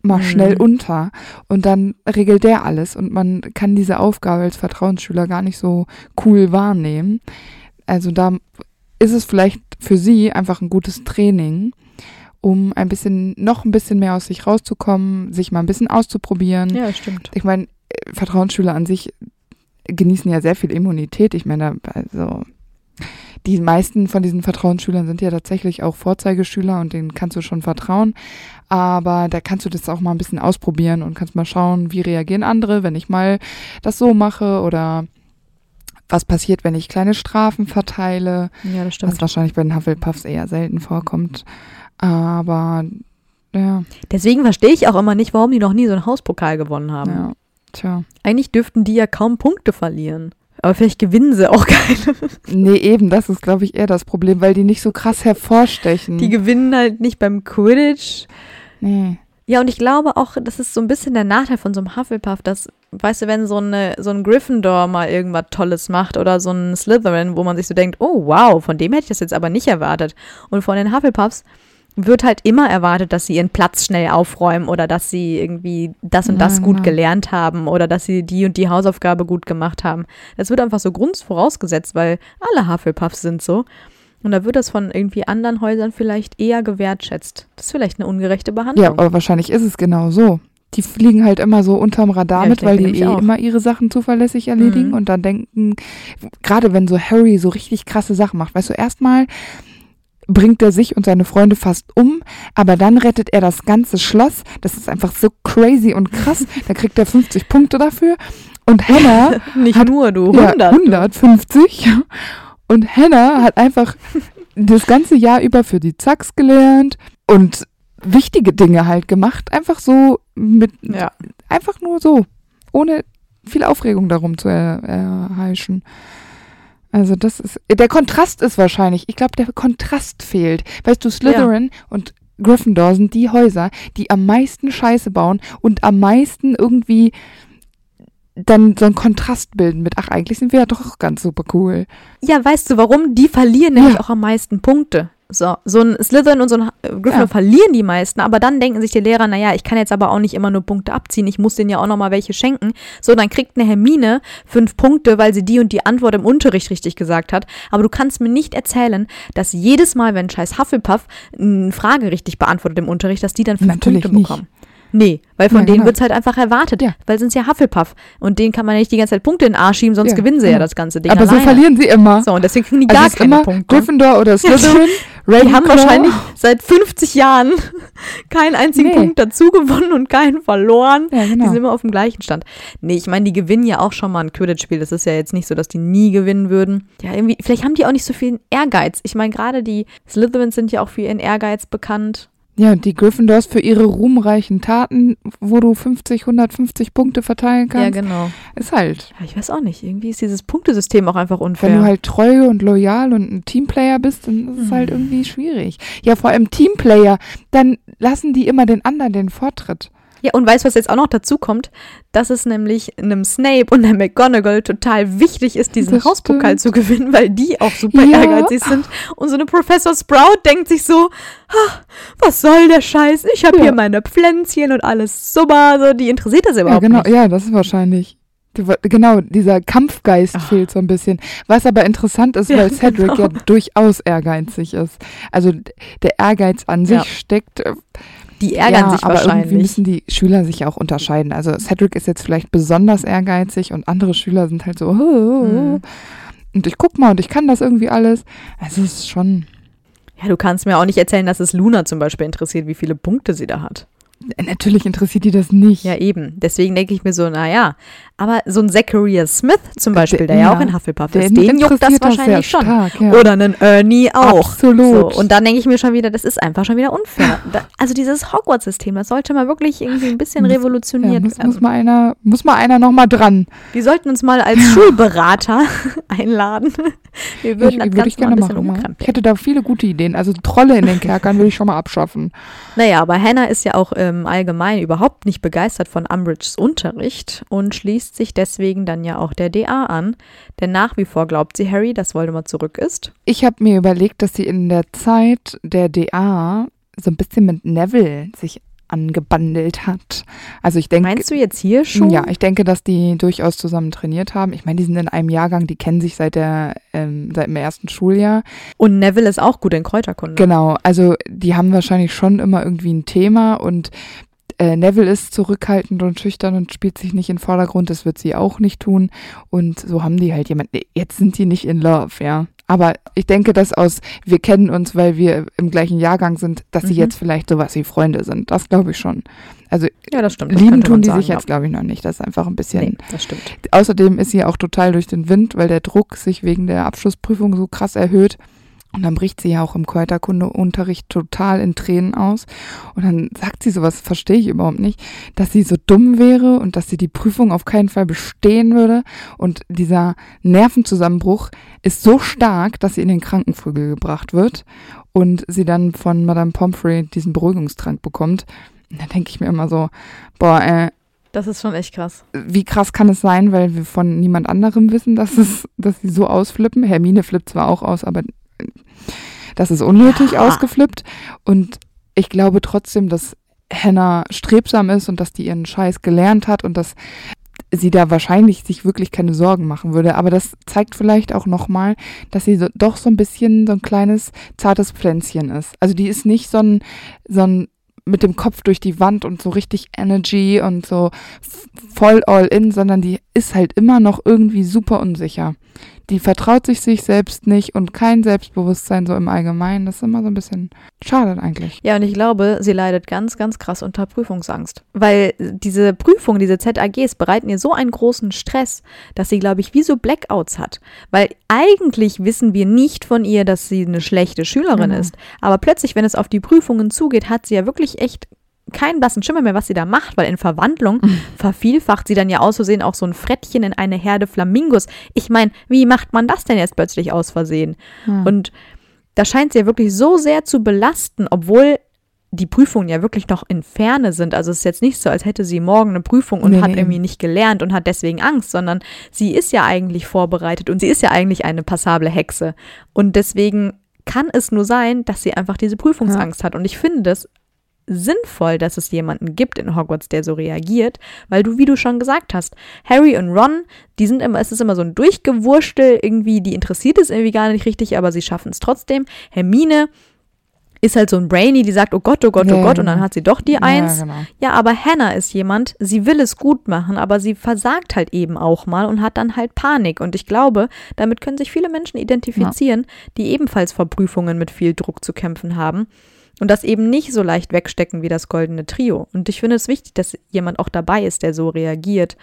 mal Mhm. schnell unter und dann regelt der alles und man kann diese Aufgabe als Vertrauensschüler gar nicht so cool wahrnehmen. Also da ist es vielleicht für sie einfach ein gutes Training, um ein bisschen, noch ein bisschen mehr aus sich rauszukommen, sich mal ein bisschen auszuprobieren. Ja, stimmt. Ich meine, äh, Vertrauensschüler an sich genießen ja sehr viel Immunität. Ich meine, also die meisten von diesen Vertrauensschülern sind ja tatsächlich auch Vorzeigeschüler und denen kannst du schon vertrauen. Aber da kannst du das auch mal ein bisschen ausprobieren und kannst mal schauen, wie reagieren andere, wenn ich mal das so mache oder was passiert, wenn ich kleine Strafen verteile, Ja, das was stimmt. wahrscheinlich bei den Hufflepuffs eher selten vorkommt. Aber ja, Deswegen verstehe ich auch immer nicht, warum die noch nie so einen Hauspokal gewonnen haben. ja, tja. Eigentlich dürften die ja kaum Punkte verlieren. Aber vielleicht gewinnen sie auch keine. Nee, eben, das ist, glaube ich, eher das Problem, weil die nicht so krass hervorstechen. Die gewinnen halt nicht beim Quidditch. nee. Ja, und ich glaube auch, das ist so ein bisschen der Nachteil von so einem Hufflepuff, dass, weißt du, wenn so, eine, so ein Gryffindor mal irgendwas Tolles macht oder so ein Slytherin, wo man sich so denkt, oh wow, von dem hätte ich das jetzt aber nicht erwartet. Und von den Hufflepuffs wird halt immer erwartet, dass sie ihren Platz schnell aufräumen oder dass sie irgendwie das und Ja, das gut genau. gelernt haben oder dass sie die und die Hausaufgabe gut gemacht haben. Das wird einfach so grunds vorausgesetzt, weil alle Hufflepuffs sind so. Und da wird das von irgendwie anderen Häusern vielleicht eher gewertschätzt. Das ist vielleicht eine ungerechte Behandlung. Ja, aber wahrscheinlich ist es genau so. Die fliegen halt immer so unterm Radar Ja, mit, weil die eh auch. immer ihre Sachen zuverlässig erledigen Mhm. und dann denken, gerade wenn so Harry so richtig krasse Sachen macht, weißt du, erstmal bringt er sich und seine Freunde fast um, aber dann rettet er das ganze Schloss. Das ist einfach so crazy und krass. Da kriegt er 50 Punkte dafür. Und Hannah Nicht Hat- nur, du, Ja, 100. 150. Und Hannah hat einfach das ganze Jahr über für die Zacks gelernt und wichtige Dinge halt gemacht. Einfach so mit, Ja. einfach nur so, ohne viel Aufregung darum zu er, erheischen. Also das ist, der Kontrast ist wahrscheinlich, ich glaube, der Kontrast fehlt. Weißt du, Slytherin und Gryffindor sind die Häuser, die am meisten Scheiße bauen und am meisten irgendwie dann so einen Kontrast bilden mit, ach, eigentlich sind wir ja doch ganz super cool. Ja, weißt du warum? Die verlieren nämlich auch am meisten Punkte. So, so ein Slytherin und so ein Gryffindor Ja. verlieren die meisten, aber dann denken sich die Lehrer, naja, ich kann jetzt aber auch nicht immer nur Punkte abziehen, ich muss denen ja auch nochmal welche schenken. So, dann kriegt eine Hermine fünf Punkte, weil sie die und die Antwort im Unterricht richtig gesagt hat. Aber du kannst mir nicht erzählen, dass jedes Mal, wenn scheiß Hufflepuff eine Frage richtig beantwortet im Unterricht, dass die dann fünf Natürlich Punkte nicht. bekommen. Nee, weil von Ja, denen genau. wird's halt einfach erwartet, Ja. weil sind ja Hufflepuff. Und denen kann man ja nicht die ganze Zeit Punkte in den Arsch schieben, sonst Ja, gewinnen sie ja genau. das ganze Ding Aber so alleine. verlieren sie immer. So, und deswegen kriegen die also gar keine immer Punkte. Gryffindor oder Slytherin. Die haben wahrscheinlich seit 50 Jahren keinen einzigen Nee. Punkt dazu gewonnen und keinen verloren. Ja, Die genau. sind immer auf dem gleichen Stand. Nee, ich meine, die gewinnen ja auch schon mal ein Quidditch-Spiel. Das ist ja jetzt nicht so, dass die nie gewinnen würden. Ja, irgendwie, vielleicht haben die auch nicht so viel Ehrgeiz. Ich meine, gerade die Slytherins sind ja auch für ihren Ehrgeiz bekannt. Ja, die Gryffindors für ihre ruhmreichen Taten, wo du 50, 150 Punkte verteilen kannst, Ja, genau. ist halt. Ja, ich weiß auch nicht. Irgendwie ist dieses Punktesystem auch einfach unfair. Wenn du halt treu und loyal und ein Teamplayer bist, dann ist es halt Mhm. irgendwie schwierig. Ja, vor allem Teamplayer, dann lassen die immer den anderen den Vortritt. Ja, und weißt du, was jetzt auch noch dazu kommt? Dass es nämlich einem Snape und einer McGonagall total wichtig ist, diesen Das Hauspokal stimmt. zu gewinnen, weil die auch super Ja. ehrgeizig sind. Und so eine Professor Sprout denkt sich so, "Ah, was soll der Scheiß? Ich habe Ja. hier meine Pflänzchen und alles super. So, die interessiert das Ja, überhaupt genau, nicht. ja, das ist wahrscheinlich. Genau, dieser Kampfgeist Ach. fehlt so ein bisschen. Was aber interessant ist, Ja, weil Cedric genau. ja durchaus ehrgeizig ist. Also der Ehrgeiz an sich Ja. steckt. Die ärgern ja, sich aber irgendwie wahrscheinlich. müssen die Schüler sich auch unterscheiden. Also Cedric ist jetzt vielleicht besonders ehrgeizig und andere Schüler sind halt so. Mhm. Und ich guck mal und ich kann das irgendwie alles. Also es ist schon. Ja, du kannst mir auch nicht erzählen, dass es Luna zum Beispiel interessiert, wie viele Punkte sie da hat. Natürlich interessiert die das nicht. Ja, eben. Deswegen denke ich mir so, naja. Aber so ein Zachariah Smith zum Beispiel, der, ja ja, auch in Hufflepuff ist, den juckt das wahrscheinlich schon. stark, ja. Oder einen Ernie auch. Absolut. So, und dann denke ich mir schon wieder, das ist einfach schon wieder unfair. Da, also dieses Hogwarts-System, das sollte mal wirklich irgendwie ein bisschen Muss- revolutioniert ja, muss, werden. muss mal einer, muss mal einer noch mal dran. Wir sollten uns mal als Schulberater einladen. Wir würden ich, das würde ich mal gerne bisschen machen. Ich hätte da viele gute Ideen. Also Trolle in den Kerkern will ich schon mal abschaffen. Naja, aber Hannah ist ja auch im Allgemeinen überhaupt nicht begeistert von Umbridges Unterricht und schließt sich deswegen dann ja auch der DA an. Denn nach wie vor glaubt sie Harry, dass Voldemort zurück ist. Ich habe mir überlegt, dass sie in der Zeit der DA so ein bisschen mit Neville sich angebandelt hat. Also ich denke, Meinst du jetzt hier schon? ja, ich denke, dass die durchaus zusammen trainiert haben. Ich meine, die sind in einem Jahrgang, die kennen sich seit der ähm, seit dem ersten Schuljahr. Und Neville ist auch gut in Kräuterkunde. Genau, also die haben wahrscheinlich schon immer irgendwie ein Thema und äh, Neville ist zurückhaltend und schüchtern und spielt sich nicht in den Vordergrund, das wird sie auch nicht tun. Und so haben die halt jemanden. Jetzt sind die nicht in Love, ja. Aber ich denke, dass aus, wir kennen uns, weil wir im gleichen Jahrgang sind, dass sie Mhm. jetzt vielleicht sowas wie Freunde sind. Das glaube ich schon. Also Ja, das stimmt. Das lieben tun die sagen, sich jetzt, glaube ich, noch nicht. Das ist einfach ein bisschen. Nee, das stimmt. Außerdem ist sie auch total durch den Wind, weil der Druck sich wegen der Abschlussprüfung so krass erhöht. Und dann bricht sie ja auch im Kräuterkundeunterricht total in Tränen aus. Und dann sagt sie sowas, verstehe ich überhaupt nicht, dass sie so dumm wäre und dass sie die Prüfung auf keinen Fall bestehen würde. Und dieser Nervenzusammenbruch ist so stark, dass sie in den Krankenflügel gebracht wird und sie dann von Madame Pomfrey diesen Beruhigungstrank bekommt. Und da denke ich mir immer so, boah, äh, Das ist schon echt krass. wie krass kann es sein, weil wir von niemand anderem wissen, dass es, dass sie so ausflippen. Hermine flippt zwar auch aus, aber das ist unnötig Ja. ausgeflippt. Und ich glaube trotzdem, dass Hannah strebsam ist und dass die ihren Scheiß gelernt hat und dass sie da wahrscheinlich sich wirklich keine Sorgen machen würde. Aber das zeigt vielleicht auch nochmal, dass sie so, doch so ein bisschen so ein kleines, zartes Pflänzchen ist. Also die ist nicht so ein, so ein mit dem Kopf durch die Wand und so richtig Energy und so voll all in, sondern die ist halt immer noch irgendwie super unsicher. Die vertraut sich sich selbst nicht und kein Selbstbewusstsein so im Allgemeinen. Das ist immer so ein bisschen schade eigentlich. Ja, und ich glaube, sie leidet ganz, ganz krass unter Prüfungsangst. Weil diese Prüfungen, diese ZAGs bereiten ihr so einen großen Stress, dass sie, glaube ich, wie so Blackouts hat. Weil eigentlich wissen wir nicht von ihr, dass sie eine schlechte Schülerin Genau. ist. Aber plötzlich, wenn es auf die Prüfungen zugeht, hat sie ja wirklich echt keinen blassen Schimmer mehr, was sie da macht, weil in Verwandlung vervielfacht sie dann ja aus Versehen auch so ein Frettchen in eine Herde Flamingos. Ich meine, wie macht man das denn jetzt plötzlich aus Versehen? Ja. Und da scheint sie ja wirklich so sehr zu belasten, obwohl die Prüfungen ja wirklich noch in Ferne sind. Also es ist jetzt nicht so, als hätte sie morgen eine Prüfung und Nee, hat irgendwie nicht gelernt und hat deswegen Angst, sondern sie ist ja eigentlich vorbereitet und sie ist ja eigentlich eine passable Hexe. Und deswegen kann es nur sein, dass sie einfach diese Prüfungsangst hat. Und ich finde das sinnvoll, dass es jemanden gibt in Hogwarts, der so reagiert, weil du, wie du schon gesagt hast, Harry und Ron, die sind immer, es ist immer so ein Durchgewurstel, irgendwie, die interessiert es irgendwie gar nicht richtig, aber sie schaffen es trotzdem. Hermine ist halt so ein Brainy, die sagt, oh Gott, oh Gott, oh Ja, Gott, und dann hat sie doch die Eins. Ja, genau. Ja, aber Hannah ist jemand, sie will es gut machen, aber sie versagt halt eben auch mal und hat dann halt Panik. Und ich glaube, damit können sich viele Menschen identifizieren, die ebenfalls vor Prüfungen mit viel Druck zu kämpfen haben und das eben nicht so leicht wegstecken wie das goldene Trio. Und ich finde es wichtig, dass jemand auch dabei ist, der so reagiert.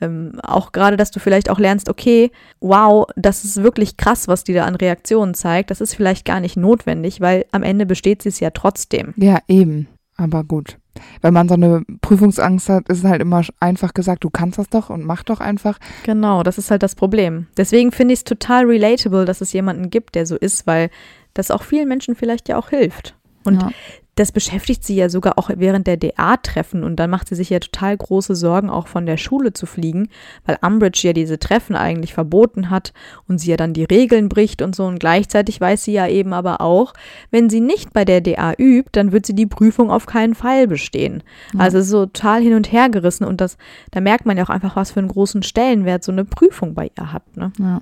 Ähm, auch gerade, dass du vielleicht auch lernst, okay, wow, das ist wirklich krass, was die da an Reaktionen zeigt. Das ist vielleicht gar nicht notwendig, weil am Ende besteht sie es ja trotzdem. Ja, eben. Aber gut. Wenn man so eine Prüfungsangst hat, ist es halt immer einfach gesagt, du kannst das doch und mach doch einfach. Genau, das ist halt das Problem. Deswegen finde ich es total relatable, dass es jemanden gibt, der so ist, weil das auch vielen Menschen vielleicht ja auch hilft. Und Ja. das beschäftigt sie ja sogar auch während der DA-Treffen und dann macht sie sich ja total große Sorgen, auch von der Schule zu fliegen, weil Umbridge ja diese Treffen eigentlich verboten hat und sie ja dann die Regeln bricht und so und gleichzeitig weiß sie ja eben aber auch, wenn sie nicht bei der DA übt, dann wird sie die Prüfung auf keinen Fall bestehen. Ja. Also es ist so total hin und her gerissen und das, da merkt man ja auch einfach, was für einen großen Stellenwert so eine Prüfung bei ihr hat. Ne? Ja.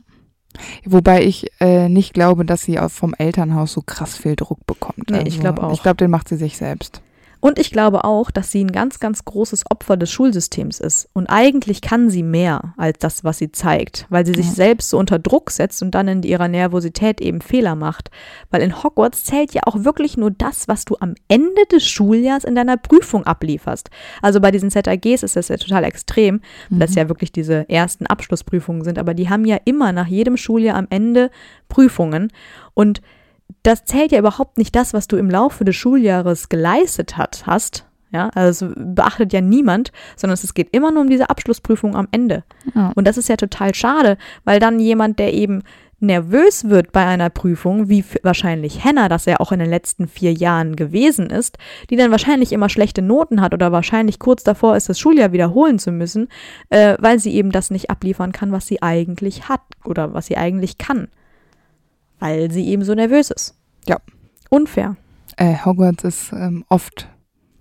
Wobei ich äh, nicht glaube, dass sie auch vom Elternhaus so krass viel Druck bekommt. Also Nee, ich glaub auch. Ich glaube, den macht sie sich selbst. Und ich glaube auch, dass sie ein ganz, ganz großes Opfer des Schulsystems ist. Und eigentlich kann sie mehr als das, was sie zeigt, weil sie sich Ja. selbst so unter Druck setzt und dann in ihrer Nervosität eben Fehler macht. Weil in Hogwarts zählt ja auch wirklich nur das, was du am Ende des Schuljahrs in deiner Prüfung ablieferst. Also bei diesen ZAGs ist das ja total extrem, weil das ja wirklich diese ersten Abschlussprüfungen sind. Aber die haben ja immer nach jedem Schuljahr am Ende Prüfungen. Und das zählt ja überhaupt nicht das, was du im Laufe des Schuljahres geleistet hat, hast. Ja, also es beachtet ja niemand, sondern es geht immer nur um diese Abschlussprüfung am Ende. Ja. Und das ist ja total schade, weil dann jemand, der eben nervös wird bei einer Prüfung, wie wahrscheinlich Hannah, das ja auch in den letzten vier Jahren gewesen ist, die dann wahrscheinlich immer schlechte Noten hat oder wahrscheinlich kurz davor ist, das Schuljahr wiederholen zu müssen, äh, weil sie eben das nicht abliefern kann, was sie eigentlich hat oder was sie eigentlich kann. Weil sie eben so nervös ist. Ja. Unfair. Äh, Hogwarts ist ähm, oft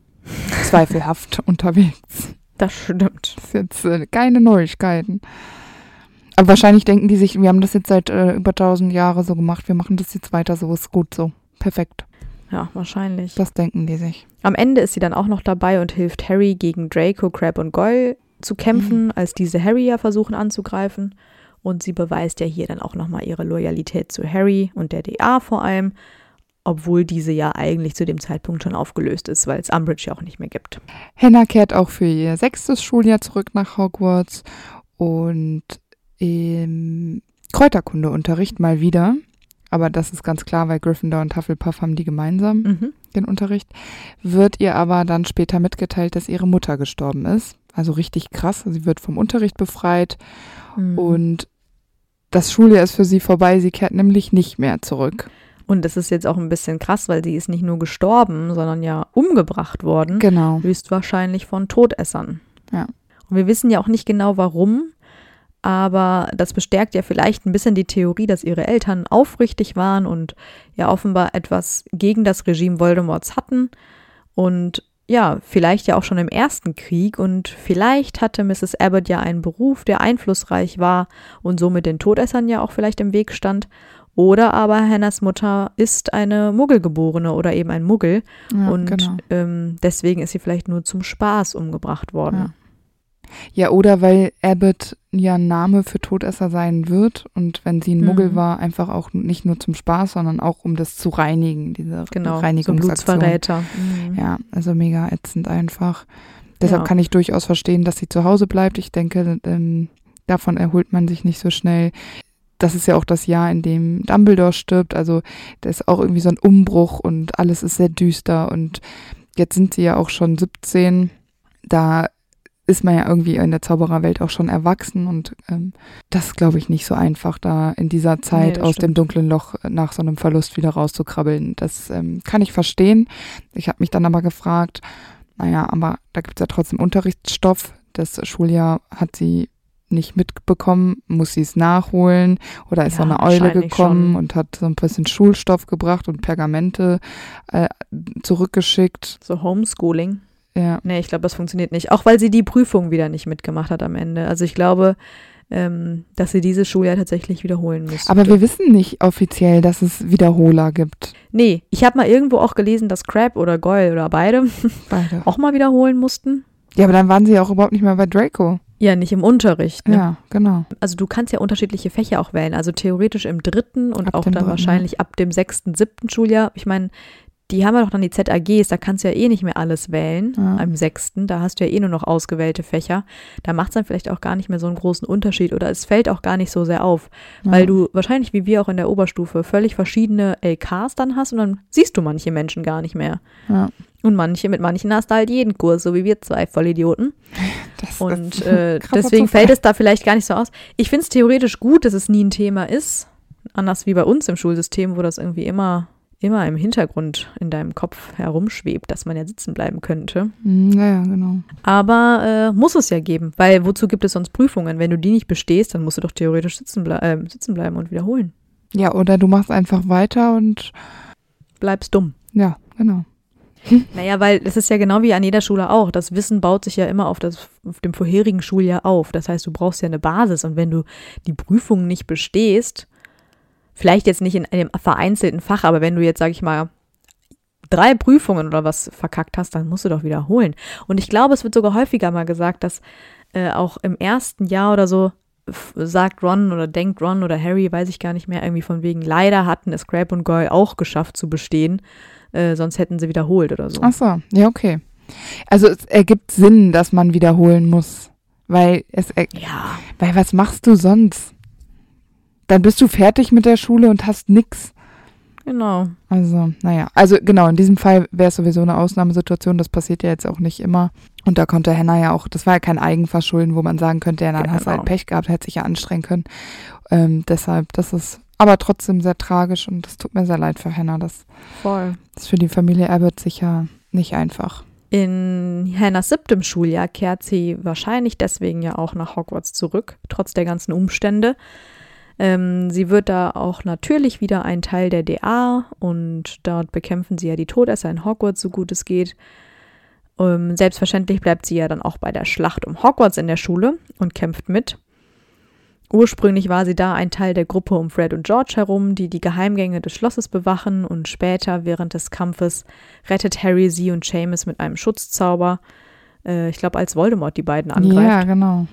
zweifelhaft unterwegs. Das stimmt. Das ist jetzt äh, keine Neuigkeiten. Aber wahrscheinlich denken die sich, wir haben das jetzt seit äh, über tausend Jahren so gemacht, wir machen das jetzt weiter so, ist gut so. Perfekt. Ja, wahrscheinlich. Das denken die sich. Am Ende ist sie dann auch noch dabei und hilft Harry gegen Draco, Crab und Goyle zu kämpfen, als diese Harry ja versuchen anzugreifen. Und sie beweist ja hier dann auch nochmal ihre Loyalität zu Harry und der DA vor allem, obwohl diese ja eigentlich zu dem Zeitpunkt schon aufgelöst ist, weil es Umbridge ja auch nicht mehr gibt. Hannah kehrt auch für ihr sechstes Schuljahr zurück nach Hogwarts und im Kräuterkundeunterricht mal wieder. Aber das ist ganz klar, weil Gryffindor und Hufflepuff haben die gemeinsam, Mhm. den Unterricht. Wird ihr aber dann später mitgeteilt, dass ihre Mutter gestorben ist. Also richtig krass. Sie wird vom Unterricht befreit Mhm. und das Schuljahr ist für sie vorbei. Sie kehrt nämlich nicht mehr zurück. Und das ist jetzt auch ein bisschen krass, weil sie ist nicht nur gestorben, sondern ja umgebracht worden. Genau. höchstwahrscheinlich von Todessern. Ja. Und wir wissen ja auch nicht genau warum, aber das bestärkt ja vielleicht ein bisschen die Theorie, dass ihre Eltern aufrichtig waren und ja offenbar etwas gegen das Regime Voldemorts hatten und ja, vielleicht ja auch schon im ersten Krieg und vielleicht hatte Mrs. Abbott ja einen Beruf, der einflussreich war und somit den Todessern ja auch vielleicht im Weg stand. Oder aber Hannahs Mutter ist eine Muggelgeborene oder eben ein Muggel Ja, und genau. ähm, deswegen ist sie vielleicht nur zum Spaß umgebracht worden. Ja, oder weil Abbott ja ein Name für Todesser sein wird und wenn sie ein Mhm. Muggel war, einfach auch nicht nur zum Spaß, sondern auch um das zu reinigen, diese Genau, so Reinigungsaktion. Blutsverräter. Mhm. Ja, also mega ätzend einfach. Deshalb Ja. kann ich durchaus verstehen, dass sie zu Hause bleibt. Ich denke, ähm, davon erholt man sich nicht so schnell. Das ist ja auch das Jahr, in dem Dumbledore stirbt. Also da ist auch irgendwie so ein Umbruch und alles ist sehr düster. Und jetzt sind sie ja auch schon 17. Da ist man ja irgendwie in der Zaubererwelt auch schon erwachsen und ähm, das ist, glaube ich, nicht so einfach, da in dieser Zeit Nee, aus stimmt. dem dunklen Loch nach so einem Verlust wieder rauszukrabbeln. Das ähm, kann ich verstehen. Ich habe mich dann aber gefragt, naja, aber da gibt es ja trotzdem Unterrichtsstoff. Das Schuljahr hat sie nicht mitbekommen, muss sie es nachholen oder ist Ja, so eine Eule gekommen schon. und hat so ein bisschen Schulstoff gebracht und Pergamente äh, zurückgeschickt. So Homeschooling. Ja. Nee, ich glaube, das funktioniert nicht. Auch weil sie die Prüfung wieder nicht mitgemacht hat am Ende. Also ich glaube, ähm, dass sie dieses Schuljahr tatsächlich wiederholen müsste. Aber wir wissen nicht offiziell, dass es Wiederholer gibt. nee, ich habe mal irgendwo auch gelesen, dass Crab oder Goyle oder beide Beide. auch mal wiederholen mussten. Ja, aber dann waren sie ja auch überhaupt nicht mehr bei Draco. Ja, nicht im Unterricht. Ne? Ja, genau. Also du kannst ja unterschiedliche Fächer auch wählen. Also theoretisch im dritten und Ab auch dann dritten, wahrscheinlich ab dem sechsten, siebten Schuljahr. Ich meine, die haben ja doch dann die ZAGs, da kannst du ja eh nicht mehr alles wählen. Ja. Im sechsten, da hast du ja eh nur noch ausgewählte Fächer. Da macht es dann vielleicht auch gar nicht mehr so einen großen Unterschied oder es fällt auch gar nicht so sehr auf, weil ja. du wahrscheinlich wie wir auch in der Oberstufe völlig verschiedene LKs dann hast und dann siehst du manche Menschen gar nicht mehr. Ja. Und manche, mit manchen hast du halt jeden Kurs, so wie wir zwei Vollidioten. Das Und äh, deswegen Zufall. fällt es da vielleicht gar nicht so aus. Ich finde es theoretisch gut, dass es nie ein Thema ist. Anders wie bei uns im Schulsystem, wo das irgendwie immer, immer im Hintergrund in deinem Kopf herumschwebt, dass man ja sitzen bleiben könnte. Hm, Ja, ja, genau. Aber äh, muss es ja geben, weil wozu gibt es sonst Prüfungen? Wenn du die nicht bestehst, dann musst du doch theoretisch sitzen, blei äh, sitzen bleiben und wiederholen. Ja, oder du machst einfach weiter und Bleibst dumm. ja, genau. Naja, weil es ist ja genau wie an jeder Schule auch. Das Wissen baut sich ja immer auf, das, auf dem vorherigen Schuljahr auf. Das heißt, du brauchst ja eine Basis. Und wenn du die Prüfung nicht bestehst, vielleicht jetzt nicht in einem vereinzelten Fach, aber wenn du jetzt, sag ich mal, drei Prüfungen oder was verkackt hast, dann musst du doch wiederholen. Und ich glaube, es wird sogar häufiger mal gesagt, dass äh, auch im ersten Jahr oder so sagt Ron oder denkt Ron oder Harry, weiß ich gar nicht mehr, irgendwie von wegen, leider hatten es Crab und Goyle auch geschafft zu bestehen, äh, sonst hätten sie wiederholt oder so. Ach so, ja, okay. Also es ergibt Sinn, dass man wiederholen muss, weil es, Ja, weil was machst du sonst? Dann bist du fertig mit der Schule und hast nix. genau. Also, naja, also genau, in diesem Fall wäre es sowieso eine Ausnahmesituation, das passiert ja jetzt auch nicht immer. Und da konnte Hannah ja auch, das war ja kein Eigenverschulden, wo man sagen könnte, ja, dann hast du Genau. halt Pech gehabt, hätte sich ja anstrengen können. Ähm, deshalb, das ist aber trotzdem sehr tragisch und es tut mir sehr leid für Hannah. Das Voll. ist für die Familie Abbott sicher nicht einfach. In Hannahs siebtem Schuljahr kehrt sie wahrscheinlich deswegen ja auch nach Hogwarts zurück, trotz der ganzen Umstände. Ähm, sie wird da auch natürlich wieder ein Teil der DA und dort bekämpfen sie ja die Todesser in Hogwarts, so gut es geht. Ähm, selbstverständlich bleibt sie ja dann auch bei der Schlacht um Hogwarts in der Schule und kämpft mit. Ursprünglich war sie da ein Teil der Gruppe um Fred und George herum, die die Geheimgänge des Schlosses bewachen und später während des Kampfes rettet Harry sie und Seamus mit einem Schutzzauber. Äh, ich glaube, als Voldemort die beiden angreift. Ja, genau.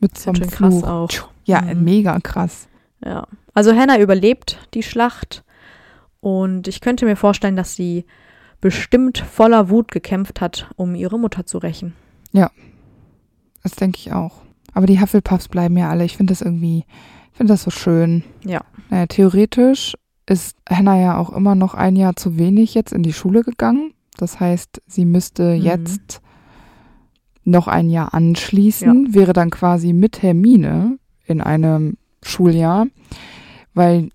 Mit so einem krass auch. Ja, Mhm. mega krass. Ja. Also Hannah überlebt die Schlacht und ich könnte mir vorstellen, dass sie bestimmt voller Wut gekämpft hat, um ihre Mutter zu rächen. Das denke ich auch. Aber die Hufflepuffs bleiben ja alle. Ich finde das irgendwie, ich finde das so schön. Ja. Naja, theoretisch ist Hannah ja auch immer noch ein Jahr zu wenig jetzt in die Schule gegangen. Das heißt, sie müsste Mhm. jetzt noch ein Jahr anschließen, wäre dann quasi mit Hermine in einem Schuljahr, weil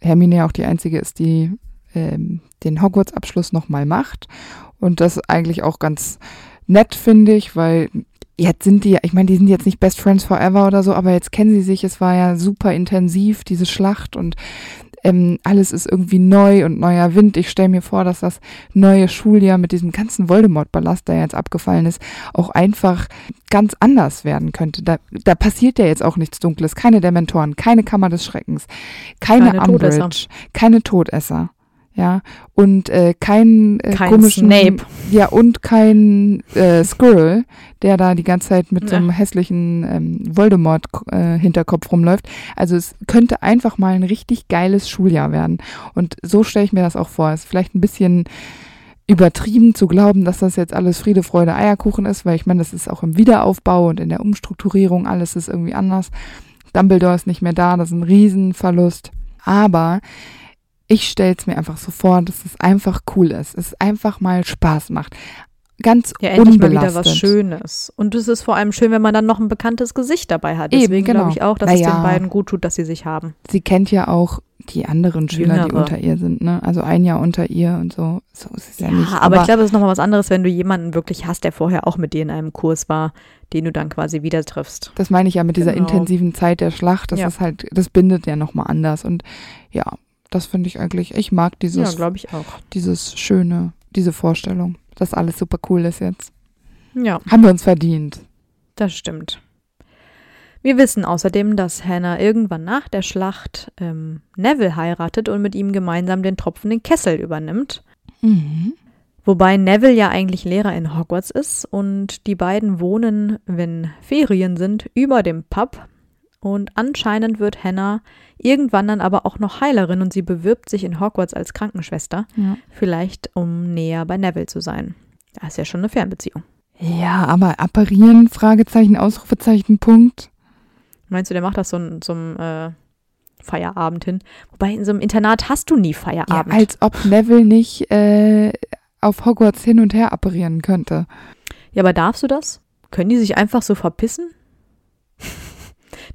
Hermine ja auch die einzige ist, die ähm, den Hogwarts-Abschluss nochmal macht. Und das eigentlich auch ganz nett, finde ich, weil jetzt sind die, ich meine, die sind jetzt nicht Best Friends Forever oder so, aber jetzt kennen sie sich, es war ja super intensiv, diese Schlacht und ähm, alles ist irgendwie neu und neuer Wind. Ich stelle mir vor, dass das neue Schuljahr mit diesem ganzen Voldemort-Ballast, der jetzt abgefallen ist, auch einfach ganz anders werden könnte. Da, da passiert ja jetzt auch nichts Dunkles. Keine Dementoren, keine Kammer des Schreckens, keine, Keine Umbridge, Todesser. keine Todesser. Ja, und äh, kein, äh, Kein komischen, Snape. ja, und kein äh, Squirrel, der da die ganze Zeit mit so Ja. einem hässlichen ähm, Voldemort-Hinterkopf rumläuft. Also es könnte einfach mal ein richtig geiles Schuljahr werden. Und so stelle ich mir das auch vor. Es ist vielleicht ein bisschen übertrieben zu glauben, dass das jetzt alles Friede, Freude, Eierkuchen ist, weil ich meine, das ist auch im Wiederaufbau und in der Umstrukturierung, alles ist irgendwie anders. Dumbledore ist nicht mehr da, das ist ein Riesenverlust. Aber ich stelle es mir einfach so vor, dass es einfach cool ist, es einfach mal Spaß macht. ganz Ja, endlich mal wieder was Schönes. Und es ist vor allem schön, wenn man dann noch ein bekanntes Gesicht dabei hat. Eben, Deswegen genau. glaube ich auch, dass es Naja. den beiden gut tut, dass sie sich haben. Sie kennt ja auch die anderen Schüler, die Jüngere. unter ihr sind, ne? Also ein Jahr unter ihr und so. So ist es ja, Ja, nicht. aber, ich glaube, es ist nochmal was anderes, wenn du jemanden wirklich hast, der vorher auch mit dir in einem Kurs war, den du dann quasi wieder triffst. Das meine ich ja mit dieser Genau. intensiven Zeit der Schlacht. Das Ja. ist halt, das bindet ja nochmal anders. Und ja, das finde ich eigentlich, ich mag Ja, dieses, glaube ich auch. dieses schöne, diese Vorstellung, dass alles super cool ist jetzt. Ja, Haben wir uns verdient. das stimmt. Wir wissen außerdem, dass Hannah irgendwann nach der Schlacht ähm, Neville heiratet und mit ihm gemeinsam den tropfenden Kessel übernimmt. Mhm. Wobei Neville ja eigentlich Lehrer in Hogwarts ist und die beiden wohnen, wenn Ferien sind, über dem Pub. Und anscheinend wird Hannah irgendwann dann aber auch noch Heilerin und sie bewirbt sich in Hogwarts als Krankenschwester, Ja. vielleicht um näher bei Neville zu sein. Das ist ja schon eine Fernbeziehung. ja, aber apparieren, Fragezeichen, Ausrufezeichen, Punkt. Meinst du, der macht das so zum äh, Feierabend hin? Wobei in so einem Internat hast du nie Ja, Feierabend. als ob Neville nicht äh, auf Hogwarts hin und her apparieren könnte. Ja, aber darfst du das? Können die sich einfach so verpissen?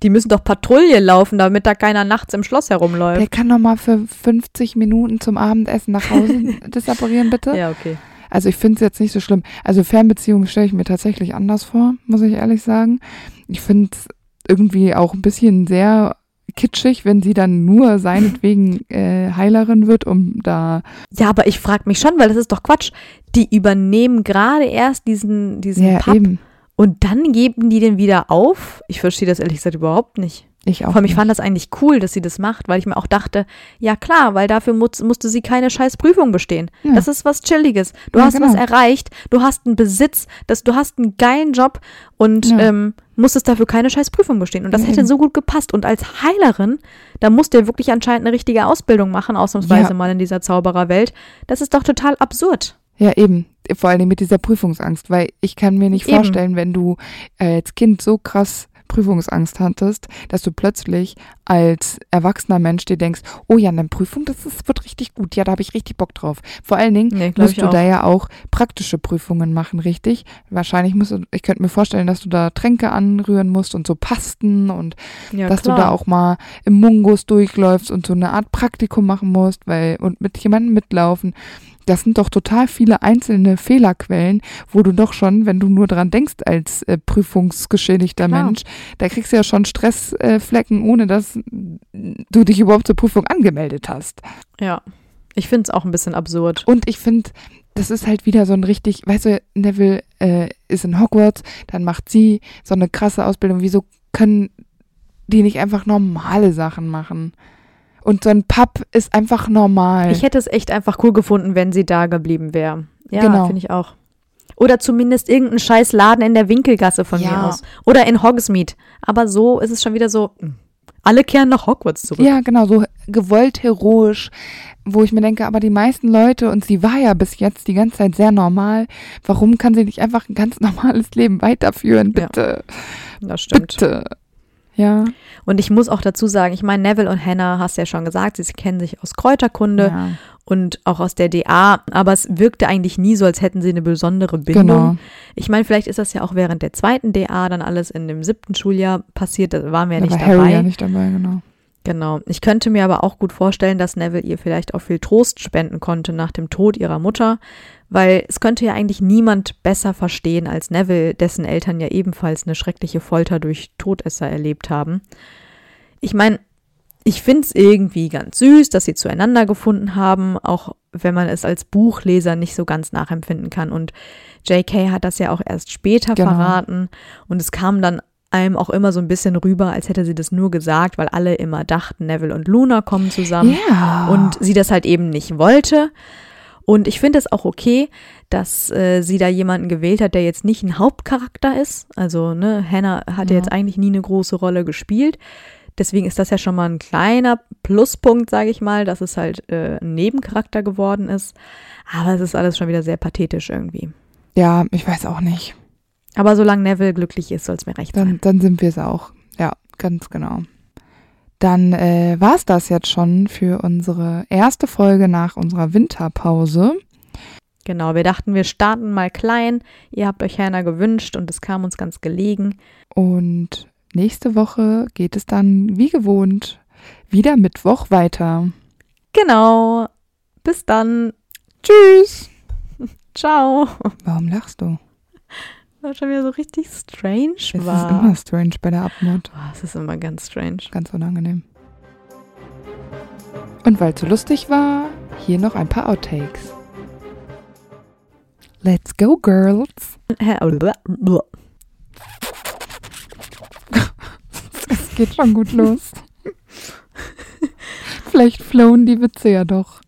Die müssen doch Patrouille laufen, damit da keiner nachts im Schloss Der herumläuft. kann noch mal für 50 Minuten zum Abendessen nach Hause disapparieren, bitte. Ja, okay. Also ich finde es jetzt nicht so schlimm. Also Fernbeziehungen stelle ich mir tatsächlich anders vor, muss ich ehrlich sagen. Ich finde es irgendwie auch ein bisschen sehr kitschig, wenn sie dann nur seinetwegen äh, Heilerin wird, um da Ja, aber ich frage mich schon, weil das ist doch Quatsch. Die übernehmen gerade erst diesen, diesen ja Pub eben. Und dann geben die den wieder auf. Ich verstehe das ehrlich gesagt überhaupt nicht. Ich auch. Vor allem, ich fand das eigentlich cool, dass sie das macht, weil ich mir auch dachte, ja klar, weil dafür muss, musste sie keine scheiß Prüfung bestehen. Ja. Das ist was Chilliges. Du Ja, hast genau. was erreicht, du hast einen Besitz, das, du hast einen geilen Job und Ja. ähm, musstest dafür keine scheiß Prüfung bestehen. Und das hätte so gut gepasst. Und als Heilerin, da musst du ja wirklich anscheinend eine richtige Ausbildung machen, ausnahmsweise mal in dieser Zaubererwelt. Das ist doch total absurd. Ja, eben. Vor allem mit dieser Prüfungsangst, weil ich kann mir nicht Eben. vorstellen, wenn du äh, als Kind so krass Prüfungsangst hattest, dass du plötzlich als erwachsener Mensch dir denkst, oh ja, eine Prüfung, das ist, wird richtig gut, ja, da habe ich richtig Bock drauf. Vor allen Dingen Nee, musst du auch. da ja auch praktische Prüfungen machen, richtig? Wahrscheinlich musst du, ich könnte mir vorstellen, dass du da Tränke anrühren musst und so Pasten und Ja, dass klar. du da auch mal im Mungus durchläufst und so eine Art Praktikum machen musst, weil und mit jemandem mitlaufen. Das sind doch total viele einzelne Fehlerquellen, wo du doch schon, wenn du nur dran denkst als äh, prüfungsgeschädigter Klar. Mensch, da kriegst du ja schon Stressflecken, äh, ohne dass du dich überhaupt zur Prüfung angemeldet hast. Ja. Ich finde es auch ein bisschen absurd. Und ich finde, das ist halt wieder so ein richtig, weißt du, Neville äh, ist in Hogwarts, dann macht sie so eine krasse Ausbildung. Wieso können die nicht einfach normale Sachen machen? Und so ein Pub ist einfach normal. Ich hätte es echt einfach cool gefunden, wenn sie da geblieben wäre. Ja, Genau. finde ich auch. Oder zumindest irgendein scheiß Laden in der Winkelgasse von mir Ja. aus. Oder in Hogsmeade. Aber so ist es schon wieder so, mh, alle kehren nach Hogwarts zurück. ja, genau, so gewollt heroisch, wo ich mir denke, aber die meisten Leute, und sie war ja bis jetzt die ganze Zeit sehr normal, warum kann sie nicht einfach ein ganz normales Leben weiterführen? Ja. Bitte, Das stimmt. bitte. Ja. Und ich muss auch dazu sagen, ich meine, Neville und Hannah, hast du ja schon gesagt, sie kennen sich aus Kräuterkunde ja. und auch aus der DA, aber es wirkte eigentlich nie so, als hätten sie eine besondere Bindung. Genau. Ich meine, vielleicht ist das ja auch während der zweiten DA dann alles in dem siebten Schuljahr passiert, da waren wir ja nicht war Harry dabei. ja nicht dabei, genau. Genau. Ich könnte mir aber auch gut vorstellen, dass Neville ihr vielleicht auch viel Trost spenden konnte nach dem Tod ihrer Mutter, weil es könnte ja eigentlich niemand besser verstehen als Neville, dessen Eltern ja ebenfalls eine schreckliche Folter durch Todesser erlebt haben. Ich meine, ich finde es irgendwie ganz süß, dass sie zueinander gefunden haben, auch wenn man es als Buchleser nicht so ganz nachempfinden kann. Und JK hat das ja auch erst später Genau. verraten und es kam dann einem auch immer so ein bisschen rüber, als hätte sie das nur gesagt, weil alle immer dachten, Neville und Luna kommen zusammen Ja. und sie das halt eben nicht wollte. Und ich finde es auch okay, dass äh, sie da jemanden gewählt hat, der jetzt nicht ein Hauptcharakter ist. Also, ne, Hannah hat Ja. jetzt eigentlich nie eine große Rolle gespielt. Deswegen ist das ja schon mal ein kleiner Pluspunkt, sage ich mal, dass es halt äh, ein Nebencharakter geworden ist. Aber es ist alles schon wieder sehr pathetisch irgendwie. ja, ich weiß auch nicht. Aber solange Neville glücklich ist, soll es mir recht sein. Dann, dann sind wir es auch. Ja, ganz genau. Dann äh, war es das jetzt schon für unsere erste Folge nach unserer Winterpause. Genau, wir dachten, wir starten mal klein. Ihr habt euch Hannah gewünscht und es kam uns ganz gelegen. Und nächste Woche geht es dann, wie gewohnt, wieder Mittwoch weiter. Genau. Bis dann. Tschüss. Ciao. Warum lachst du? War schon wieder so richtig strange Es war. ist immer strange bei der Abmod. Oh, es ist immer ganz strange. Ganz unangenehm. Und weil es so lustig war, hier noch ein paar Outtakes. Let's go, girls. Es geht schon gut los. Vielleicht flowen die Witze ja doch.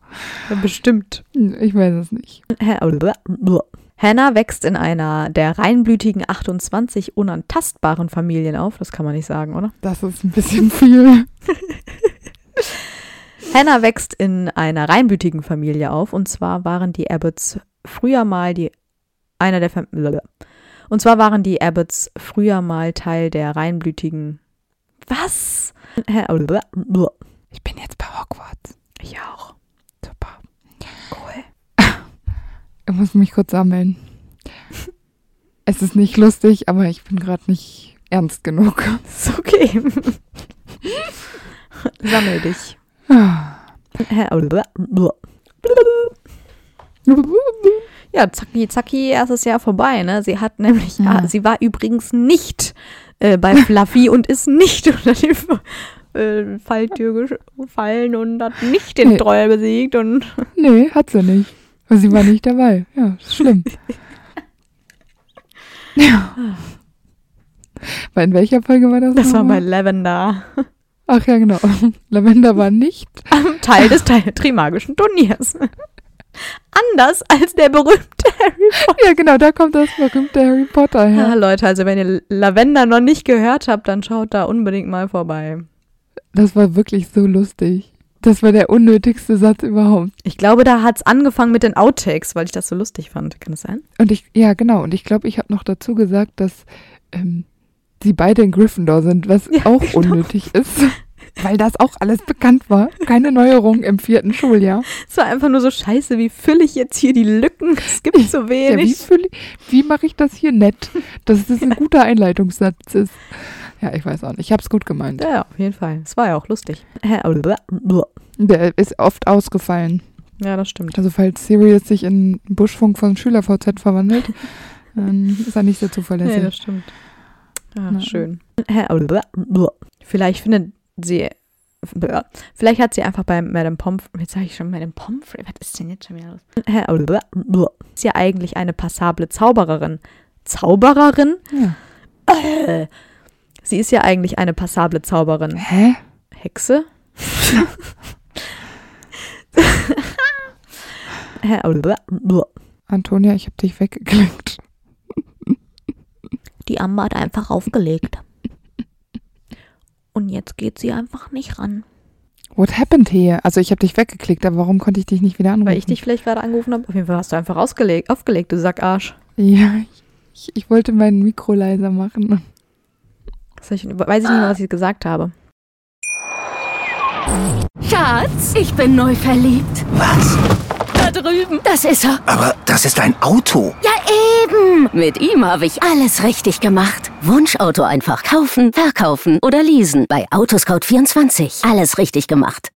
Bestimmt. Ich weiß es nicht. Hannah wächst in einer der reinblütigen 28 unantastbaren Familien auf. Das kann man nicht sagen, oder? Das ist ein bisschen viel. Hannah wächst in einer reinblütigen Familie auf. Und zwar waren die Abbotts früher mal die einer der Fam und zwar waren die Abbotts früher mal Teil der reinblütigen Was? Ich bin jetzt bei Hogwarts. Ich auch. Super. Cool. Ich muss mich kurz sammeln. Es ist nicht lustig, aber ich bin gerade nicht ernst genug. Ist okay. Sammel dich. Ja, zacki, zacki, erstes Jahr vorbei, ne? Sie hat nämlich, Ja. ah, sie war übrigens nicht äh, bei Fluffy und ist nicht unter die äh, Falltür gefallen und hat nicht den. Troll besiegt und Nee, hat sie nicht. Aber sie war nicht dabei. Ja, ist schlimm. ja. Bei in welcher Folge war das? das war bei? Lavender. Ach ja, genau. Lavender war nicht. Teil des Teil Trimagischen Turniers. Anders als der berühmte Harry Potter. Ja, genau, da kommt das berühmte Harry Potter Ja, her. Leute, also wenn ihr Lavender noch nicht gehört habt, dann schaut da unbedingt mal vorbei. Das war wirklich so lustig. Das war der unnötigste Satz überhaupt. Ich glaube, da hat's angefangen mit den Outtakes, weil ich das so lustig fand. Kann das sein? Und ich, ja, genau. Und ich glaube, ich habe noch dazu gesagt, dass ähm, sie beide in Gryffindor sind, was Ja, auch genau. unnötig ist. Weil das auch alles bekannt war. Keine Neuerung im vierten Schuljahr. Es war einfach nur so scheiße, wie fülle ich jetzt hier die Lücken? Es gibt so Ja, wie wenig. wie mache ich das hier nett, dass das ein guter Einleitungssatz ist? Ja, ich weiß auch nicht. Ich habe es gut gemeint. Ja, ja, auf jeden Fall. Es war ja auch lustig. Der ist oft ausgefallen. Ja, das stimmt. Also falls Sirius sich in Buschfunk von SchülerVZ verwandelt, dann ist er nicht sehr Ja, zuverlässig. das stimmt. Ja, Ja. schön. Vielleicht findet sie. Vielleicht hat sie einfach bei Madame Pomfrey. Jetzt sage ich schon Madame Pomfrey. Was ist denn jetzt schon wieder los? Ist ja eigentlich eine passable Zaubererin. Zaubererin? Ja. Äh, sie ist ja eigentlich eine passable Zauberin. Hä? Hexe? Antonia, ich habe dich weggeklickt. Die Amber hat einfach aufgelegt. Und jetzt geht sie einfach nicht ran. What happened here? Also ich habe dich weggeklickt, aber warum konnte ich dich nicht wieder anrufen? Weil ich dich vielleicht gerade angerufen habe. Auf jeden Fall hast du einfach ausgelegt, aufgelegt, du Sackarsch. Ja, ich, ich wollte mein Mikro leiser machen. Ich, weiß ich nicht mehr, was ich gesagt habe. Schatz, ich bin neu verliebt. Was? Da drüben. Das ist er. Aber das ist ein Auto. Ja, eben. Mit ihm habe ich alles richtig gemacht. Wunschauto einfach kaufen, verkaufen oder leasen. Bei Autoscout24. Alles richtig gemacht.